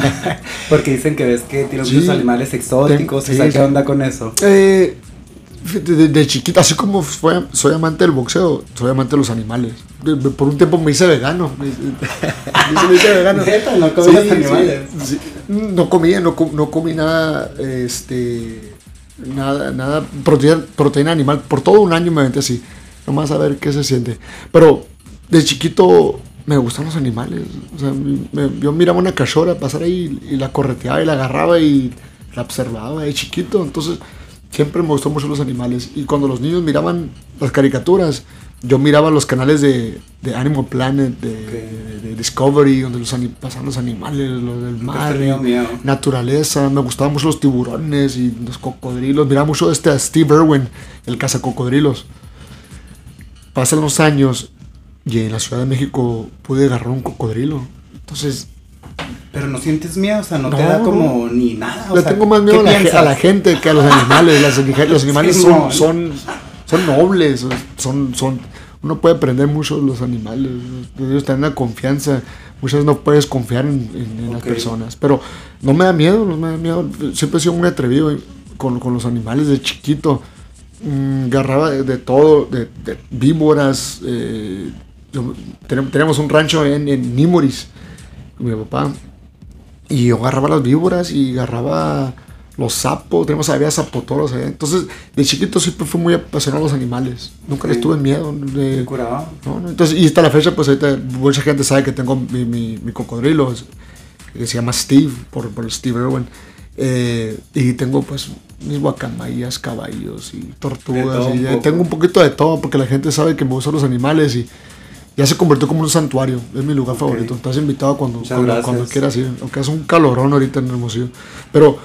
Porque dicen que ves que tiene muchos animales exóticos. ¿Qué onda con eso? Eh, de, chiquita, así como fue, soy amante del boxeo, soy amante de los animales. por un tiempo me hice vegano. Me, hice vegano. ¿No comías animales? no comía, no, no comí nada, este nada, nada, proteína, proteína animal. Por todo un año me aventé así. Nomás a ver qué se siente. Pero de chiquito me gustan los animales. O sea, yo miraba una cachorra pasar ahí y la correteaba y la agarraba y la observaba de chiquito. Entonces siempre me gustó mucho los animales. Y cuando los niños miraban las caricaturas, yo miraba los canales de, de Animal Planet, de, Discovery, donde los pasaban los animales, los del mar, naturaleza. Me gustaban mucho los tiburones y los cocodrilos. Miraba mucho este Steve Irwin, el cazacocodrilos. Pasan los años y en la Ciudad de México pude agarrar un cocodrilo. Entonces. Pero no sientes miedo, o sea, no, te da como ni nada. Le tengo más miedo a la, gente que a los animales. los animales son, son son nobles, son, son, uno puede aprender mucho de los animales, ellos te dan la confianza, muchas veces no puedes confiar en, las personas, pero no me da miedo, no me da miedo, siempre he sido muy atrevido con, con los animales de chiquito, mm, agarraba de, todo, de, víboras, eh, tenemos un rancho en, en Nimoris, mi papá, y yo agarraba las víboras y agarraba los sapos, tenemos había zapotoros allá. Entonces, de chiquito siempre fui muy apasionado a los animales. Nunca les tuve miedo. De, curado? No, Entonces, y hasta la fecha, pues ahorita mucha gente sabe que tengo mi, mi, cocodrilo, que se llama Steve, por, por Steve Irwin. Eh, y tengo pues mis guacamayas, caballos y tortugas. y tengo un poquito de todo porque la gente sabe que me gustan los animales y ya se convirtió como un santuario. Es mi lugar favorito. Estás invitado cuando, cuando, cuando, quieras ir. Aunque es un calorón ahorita en Hermosillo. Pero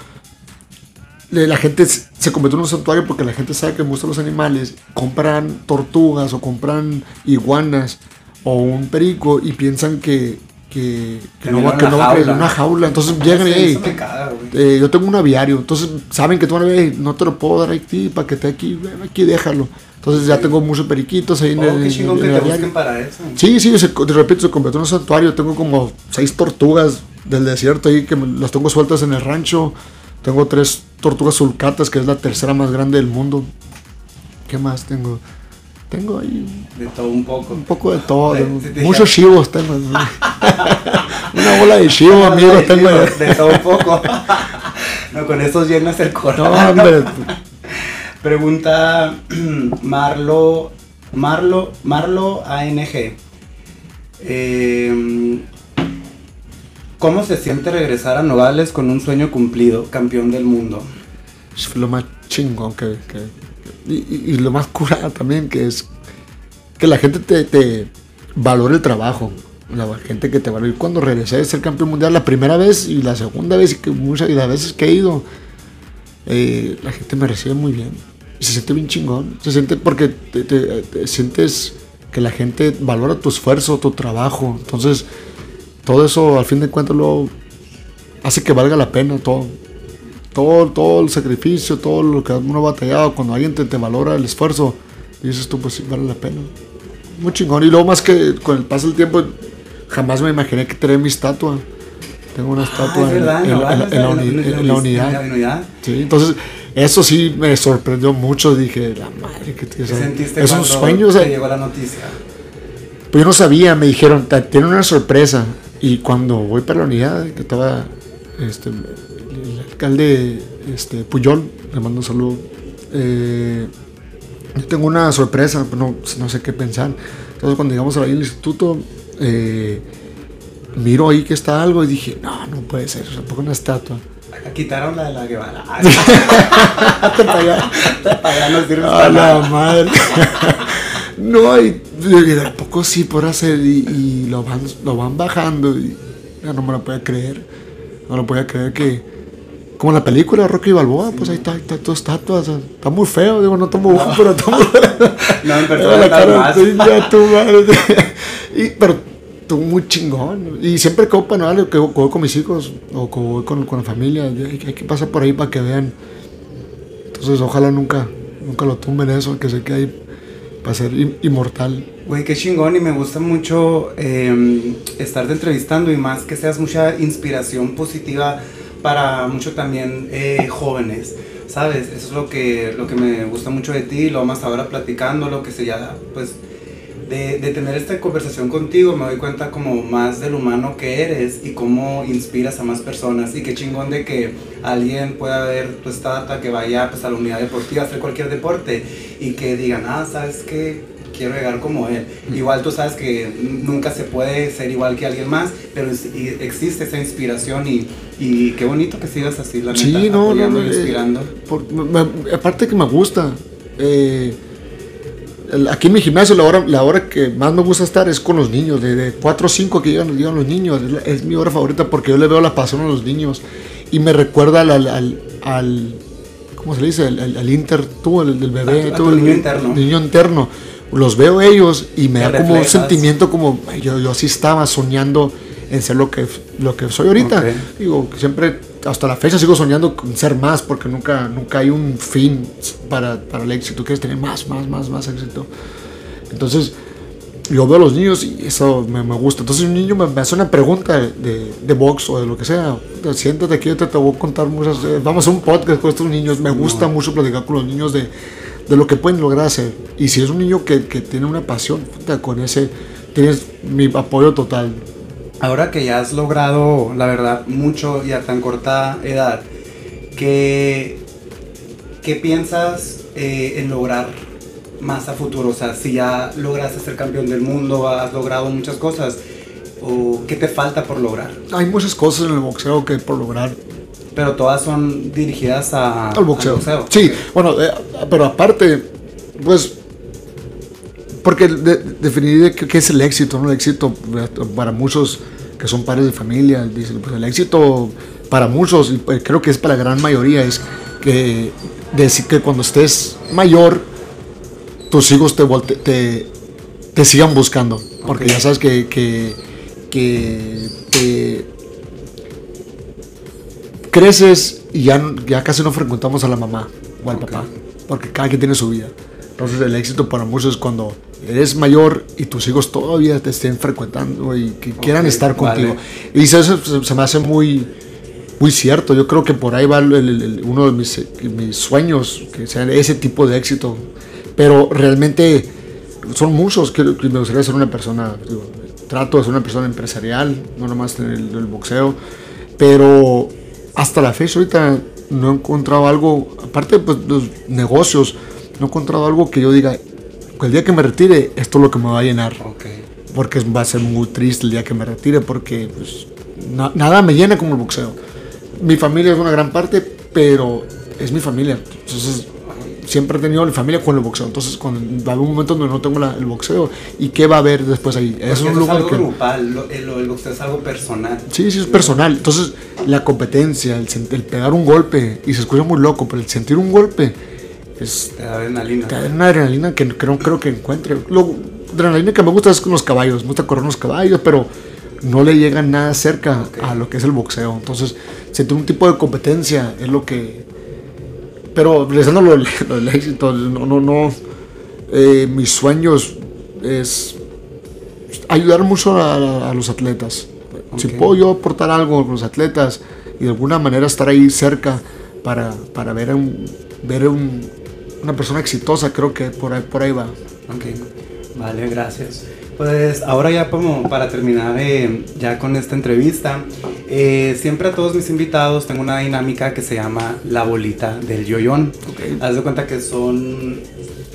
la gente se convirtió en un santuario porque la gente sabe que me gustan los animales, compran tortugas o compran iguanas o un perico y piensan que que, no va que no va a en una jaula. Entonces llegan y Sí, "Ey, eso me caga, güey. eh, yo tengo un aviario, entonces saben que tú van a ver, "Ey, no te lo puedo dar aquí para que esté aquí, ven aquí déjalo. Entonces ya tengo muchos periquitos ahí en Oh, el, qué chingón en que el te aviario. busquen para eso. Sí, sí, se, de repente se convirtió en un santuario. Tengo como seis tortugas del desierto ahí que me- las tengo sueltas en el rancho. Tengo tres tortugas sulcatas, que es la tercera más grande del mundo. ¿Qué más tengo? Tengo ahí De todo un poco. un poco de todo. De- Muchos chivos tengo. ¿no? Una bola de chivo, amigo, Ay, tengo. De todo un poco. no, con esos llenas el No, corazón. hombre. Pregunta Marlo, Marlo, Marlo ANG. Eh, ¿Cómo se siente regresar a Nogales con un sueño cumplido, campeón del mundo? Es lo más chingón que... que- y, y- lo más curada también, que es que la gente te, te valore el trabajo. La gente que te valore. Cuando regresé a ser campeón mundial la primera vez y la segunda vez y que muchas y las veces que he ido, eh, la gente me recibe muy bien. Se siente bien chingón. Se siente porque te, te- te sientes que la gente valora tu esfuerzo, tu trabajo. Entonces, todo eso al fin de cuentas lo hace que valga la pena todo todo, todo el sacrificio, todo lo que uno ha batallado, cuando alguien te, te valora el esfuerzo, dices tú, pues sí, vale la pena. Muy chingón. Y luego más que con el paso del tiempo, jamás me imaginé que tener mi estatua. Tengo una estatua es en, verdad, en- en en- Nogales, en la, uni- unidad. en la unidad. Sí, entonces, eso sí me sorprendió mucho. Dije, la madre que te ¿Qué sentiste Es un cuando sueño, o sea, te llegó la noticia? pues yo no sabía, me dijeron, "Ta- tiene una sorpresa. Y cuando voy para la unidad, que estaba este, el alcalde este, Puyol, le mando un saludo. eh, yo tengo una sorpresa, no, no sé qué pensar. Entonces cuando llegamos ahí al instituto, eh, miro ahí que está algo y dije, no, no puede ser, tampoco una estatua. Quitaron la de la Guevara. Hasta para allá. Para allá no sirve A para la madre. no, y, y de a poco sí por hacer y, y lo, van, lo van bajando y ya no me lo podía creer. No lo podía creer que, como en la película Rocky Balboa, pues ahí está, está tu estatua. o sea, está muy feo, digo, no está muy guapo, pero está muy No, en persona cara, ya tú, y, pero tú muy chingón. Y siempre que para Nogales, que voy con mis hijos o que voy con, con la familia, hay, hay que pasar por ahí para que vean. Entonces, ojalá nunca, nunca lo tumben eso, que se quede ahí para ser in- inmortal. Güey, qué chingón y me gusta mucho eh, estarte entrevistando y más que seas mucha inspiración positiva para mucho también eh, jóvenes, ¿sabes? Eso es lo que, lo que me gusta mucho de ti, lo vamos ahora platicando, lo que se ya, pues, de, de tener esta conversación contigo me doy cuenta como más del humano que eres y cómo inspiras a más personas y qué chingón de que alguien pueda ver tu estatua, que vaya pues, a la unidad deportiva a hacer cualquier deporte y que digan, ah, ¿sabes qué? Quiero llegar como él. Igual tú sabes que nunca se puede ser igual que alguien más, pero existe esa inspiración y, y qué bonito que sigas así, la neta, Sí, no, no, no, y eh, inspirando. por- me- aparte que me gusta. eh, aquí en mi gimnasio la hora, la hora que más me gusta estar es con los niños, de, de 4 o 5 que llegan, llegan los niños. Es, la- es mi hora favorita porque yo le veo la pasión a los niños y me recuerda al, al, al- al- ¿cómo se le dice? Al, inter, tú, el del bebé, tú, el niño interno. niño interno. Los veo ellos y me Te da como un reflejas. sentimiento como "Ay, yo, yo así estaba soñando en ser lo que, lo que soy ahorita. Ok. Digo, siempre, hasta la fecha sigo soñando con ser más, porque nunca, nunca hay un fin para, para el éxito. Quieres tener más, más, más, más éxito. Entonces, yo veo a los niños y eso me, me gusta. Entonces, un niño me, me hace una pregunta de, de box o de lo que sea. Siéntate aquí, yo te, te voy a contar muchas. eh, vamos a un podcast con estos niños. Me gusta mucho platicar con los niños de, de lo que pueden lograr hacer. Y si es un niño que, que tiene una pasión, puta, con ese tienes mi apoyo total. Ahora que ya has logrado, la verdad, mucho y a tan corta edad, ¿qué, qué piensas eh, en lograr más a futuro? O sea, si ya lograste ser campeón del mundo, has logrado muchas cosas, ¿o qué te falta por lograr? Hay muchas cosas en el boxeo que por lograr. Pero todas son dirigidas a, Al boxeo. al Sí, bueno, eh, pero aparte, pues, porque de, definir qué, es el éxito, ¿no? El éxito para muchos que son padres de familia, dicen, pues el éxito para muchos, y pues, creo que es para la gran mayoría, es que decir que cuando estés mayor, tus hijos te, volte- te, te sigan buscando, porque ya sabes que, que, que te creces y ya, ya casi no frecuentamos a la mamá o al papá, porque cada quien tiene su vida. Entonces el éxito para muchos es cuando eres mayor y tus hijos todavía te estén frecuentando y que quieran estar contigo. Y eso se, se, me hace muy, muy cierto. Yo creo que por ahí va el, el, uno de mis, mis, sueños, que sea ese tipo de éxito. Pero realmente son muchos que, me gustaría ser una persona, digo, trato de ser una persona empresarial, no nomás en el, el boxeo. Pero hasta la fecha ahorita no he encontrado algo, aparte de pues, los negocios, no he encontrado algo que yo diga, el día que me retire, esto es lo que me va a llenar. Porque va a ser muy triste el día que me retire, porque pues, nada me llena como el boxeo. Mi familia es una gran parte, pero es mi familia. Entonces, siempre he tenido mi familia con el boxeo. Entonces, cuando va a haber un momento donde no tengo la, el boxeo, ¿y qué va a haber después ahí? Es, un lugar algo que, grupal, el, el, boxeo es algo personal. Sí, sí, es personal. Entonces, la competencia, el, el pegar un golpe, y se escucha muy loco, pero el sentir un golpe es, te da adrenalina. Te da una adrenalina que creo, creo que encuentre. Lo, adrenalina que me gusta es con los caballos, me gusta correr los caballos, pero no le llega nada cerca a lo que es el boxeo. Entonces, sentir un tipo de competencia es lo que. Pero regresando lo, lo del éxito, no, no, no. Eh, mis sueños es ayudar mucho a, a los atletas. Si puedo yo aportar algo con los atletas y de alguna manera estar ahí cerca para, para ver, un, ver un, una persona exitosa, creo que por ahí, por ahí va. Ok, vale, gracias. Pues ahora ya como para terminar eh, ya con esta entrevista, eh, siempre a todos mis invitados tengo una dinámica que se llama la bolita del yoyón. Okay. Haz de cuenta que son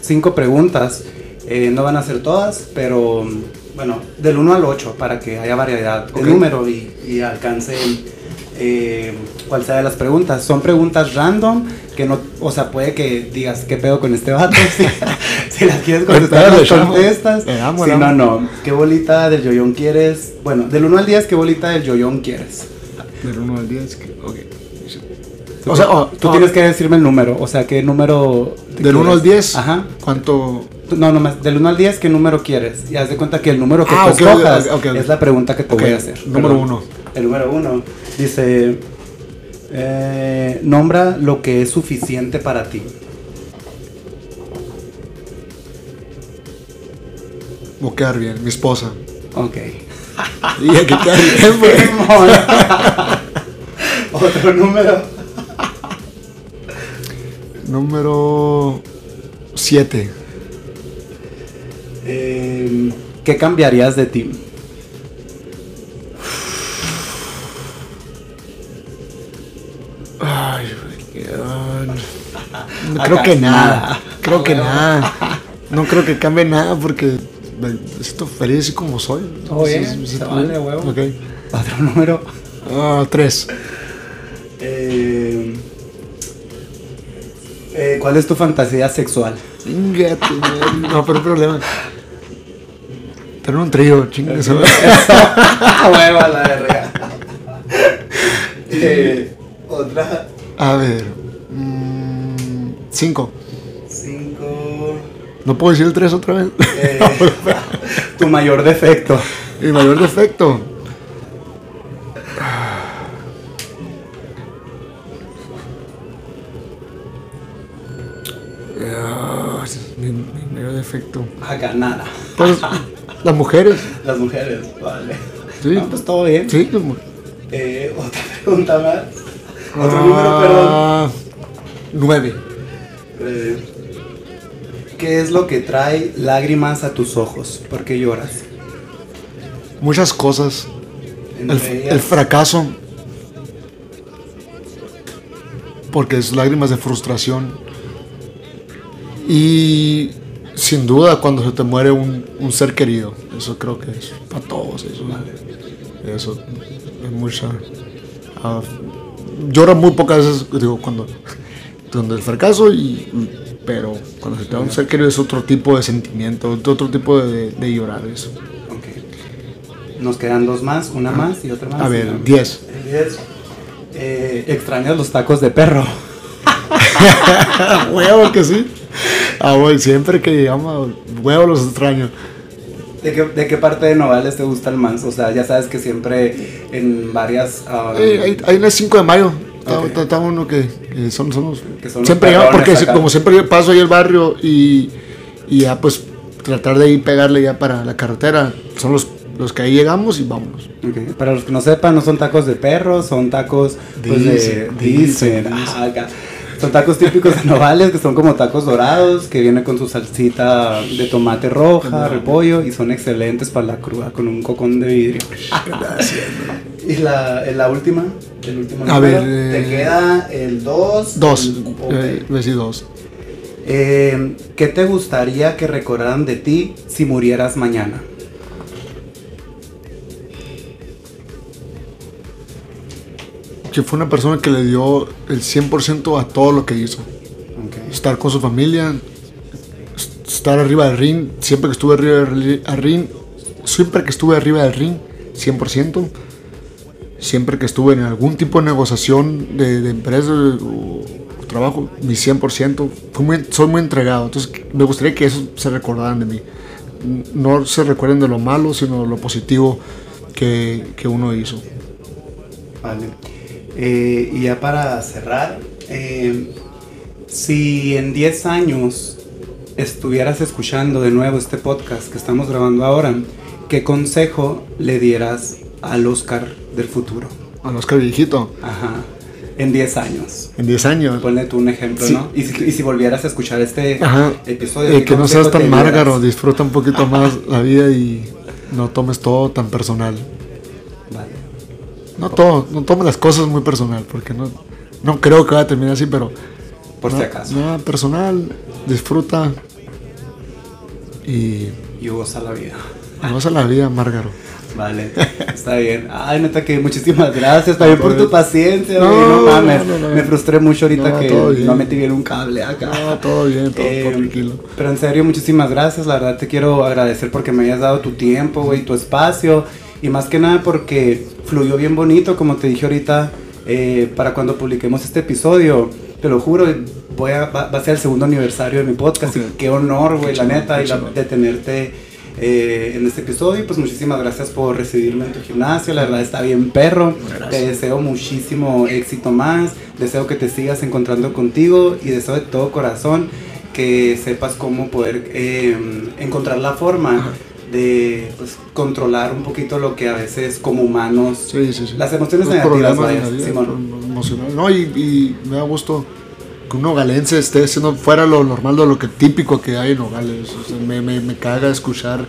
cinco preguntas, eh, no van a ser todas, pero bueno, del 1 al 8 para que haya variedad de número y, y alcancen eh, cuál sea de las preguntas. Son preguntas random que no, o sea, puede que digas qué pedo con este vato. si, las quieres contestar, las contestas. Si no, no. ¿Qué bolita del yoyón quieres? Bueno, del 1 al 10, ¿qué bolita del yoyón quieres? Del 1 al 10, ok. o sea, oh, tú oh. tienes que decirme el número, o sea, ¿qué número? Del 1 al 10, Ajá. ¿cuánto? No, no más, del 1 al 10, ¿qué número quieres? Y haz de cuenta que el número que ah, tú okay, escojas okay, es la pregunta que te voy a hacer. Número 1. El número 1. Dice, eh, nombra lo que es suficiente para ti. Quedar bien, mi esposa. Ok. Y hay que quedar bien, pues. Otro número. Número 7. Eh, ¿Qué cambiarías de ti? No creo que nada. Creo que nada. No creo que cambie nada porque me siento feliz así como soy. Todo bien, se vale, huevo. Ok. Otro número. Ah, tres. Eh, eh, ¿Cuál es tu fantasía sexual? no, pero problema. Tener un trío, chingue eso. Huevo la verga. Eh, otra. A ver. Cinco. Cinco. ¿No puedo decir el tres otra vez? Eh, tu mayor defecto. Mi mayor defecto. mi, mi, mayor defecto. Acá nada. Pues, las mujeres. Las mujeres, vale. Sí. No, pues todo bien. Sí. Eh, otra pregunta más. Otro número, perdón. Ah, nueve. Eh, ¿Qué es lo que trae lágrimas a tus ojos? ¿Por qué lloras? Muchas cosas. El, el, fracaso. Porque es lágrimas de frustración. Y sin duda cuando se te muere un, un ser querido. Eso creo que es para todos. Eso, eso es mucha... Uh, lloro muy pocas veces, digo, cuando, cuando el fracaso, y, pero cuando se te da un ser querido es otro tipo de sentimiento, otro tipo de, de llorar eso. Okay. Nos quedan dos más, una más y otra más. A ver, diez. diez. Eh, ¿Extrañas los tacos de perro? huevo que sí. Ah, bueno, siempre que llegamos, huevo los extraño. ¿De qué, ¿De qué parte de Nogales te gusta el más? O sea, ya sabes que siempre en varias... ah, Eh, hay, hay una 5 de mayo. Está, Ok. está- está uno que, que son. Que los siempre porque acá. como siempre yo paso ahí el barrio y, y ya pues tratar de ir pegarle ya para la carretera. Son los, los que ahí llegamos y vámonos. Para los que no sepan, no son tacos de perro, son tacos pues, de... Dicen, ah, acá. Son tacos típicos de Nogales, que son como tacos dorados, que vienen con su salsita de tomate roja, repollo, y son excelentes para la cruda, con un cocón de vidrio. ¿Y la, la última? El último A número. ver, eh, Te queda el 2. Dos. Eh, voy a decir dos. Eh, ¿Qué te gustaría que recordaran de ti si murieras mañana? Que fue una persona que le dio el 100% a todo lo que hizo. Ok. estar con su familia, es- estar arriba del ring, siempre que estuve arriba del ring, siempre que estuve arriba del ring, 100%, siempre que estuve en algún tipo de negociación de, empresa o, trabajo, mi 100%, fui muy- soy muy entregado, entonces me gustaría que eso se recordaran de mí, no se recuerden de lo malo, sino de lo positivo que, que uno hizo. Vale. Eh, y ya para cerrar, eh, si en 10 años estuvieras escuchando de nuevo este podcast que estamos grabando ahora, ¿qué consejo le dieras al Oscar del futuro? Al Oscar viejito, Ajá. En 10 años. en 10 años. Ponle tú un ejemplo, Sí. ¿no? Y si, y si volvieras a escuchar este Ajá. episodio, Eh, ¿qué que no seas tan márgaro, disfruta un poquito más la vida y no tomes todo tan personal. Vale. No todo, no tomes las cosas muy personal, porque no, no creo que vaya a terminar así, pero Por si acaso. Nada personal, disfruta y Y goza la vida. goza la vida, Márgaro. Vale, está bien. Ay, neta que muchísimas gracias también por tu paciencia, No, güey, no, mames. no, no, no. Me frustré mucho ahorita que no metí bien un cable acá. No, todo bien, todo, Eh, todo tranquilo. Pero en serio, muchísimas gracias. La verdad te quiero agradecer porque me hayas dado tu tiempo, güey, tu espacio. Y más que nada porque fluyó bien bonito, como te dije ahorita, eh, para cuando publiquemos este episodio. Te lo juro, voy a, va, va a ser el segundo aniversario de mi podcast. Y qué honor, güey, la neta, y la- de tenerte eh, en este episodio. Y pues muchísimas gracias por recibirme en tu gimnasio. La verdad está bien perro. Gracias. Te deseo muchísimo éxito más. Deseo que te sigas encontrando contigo y deseo de todo corazón que sepas cómo poder eh, encontrar la forma Ajá. de pues, controlar un poquito lo que a veces como humanos Sí, sí, sí. Las emociones Los negativas, problemas Simón. emocional. No, y, y me da gusto que un nogalense esté haciendo fuera lo normal de lo que típico que hay en Nogales. O sea, me, me, me caga escuchar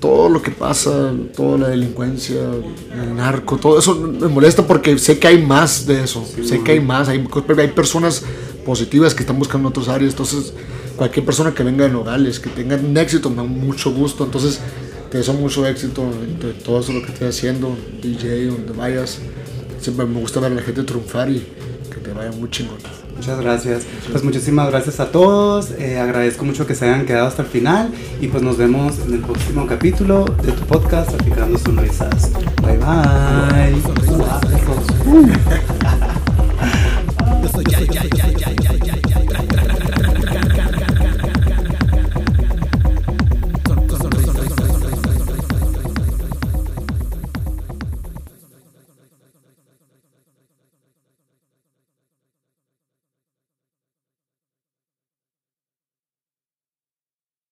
todo lo que pasa, toda la delincuencia, el narco, todo eso. Me molesta porque sé que hay más de eso, sé que hay más, hay, hay personas positivas que están buscando otras áreas, entonces cualquier persona que venga de Nogales, que tenga un éxito, me da mucho gusto, entonces te deseo mucho éxito en todo eso lo que estés haciendo, DJ, donde vayas, siempre me gusta ver a la gente triunfar y que te vaya muy chingón. Muchas gracias. Pues muchísimas gracias a todos. eh, agradezco mucho que se hayan quedado hasta el final. Y pues nos vemos en el próximo capítulo de tu podcast, Aplicando Sonrisas. Bye bye.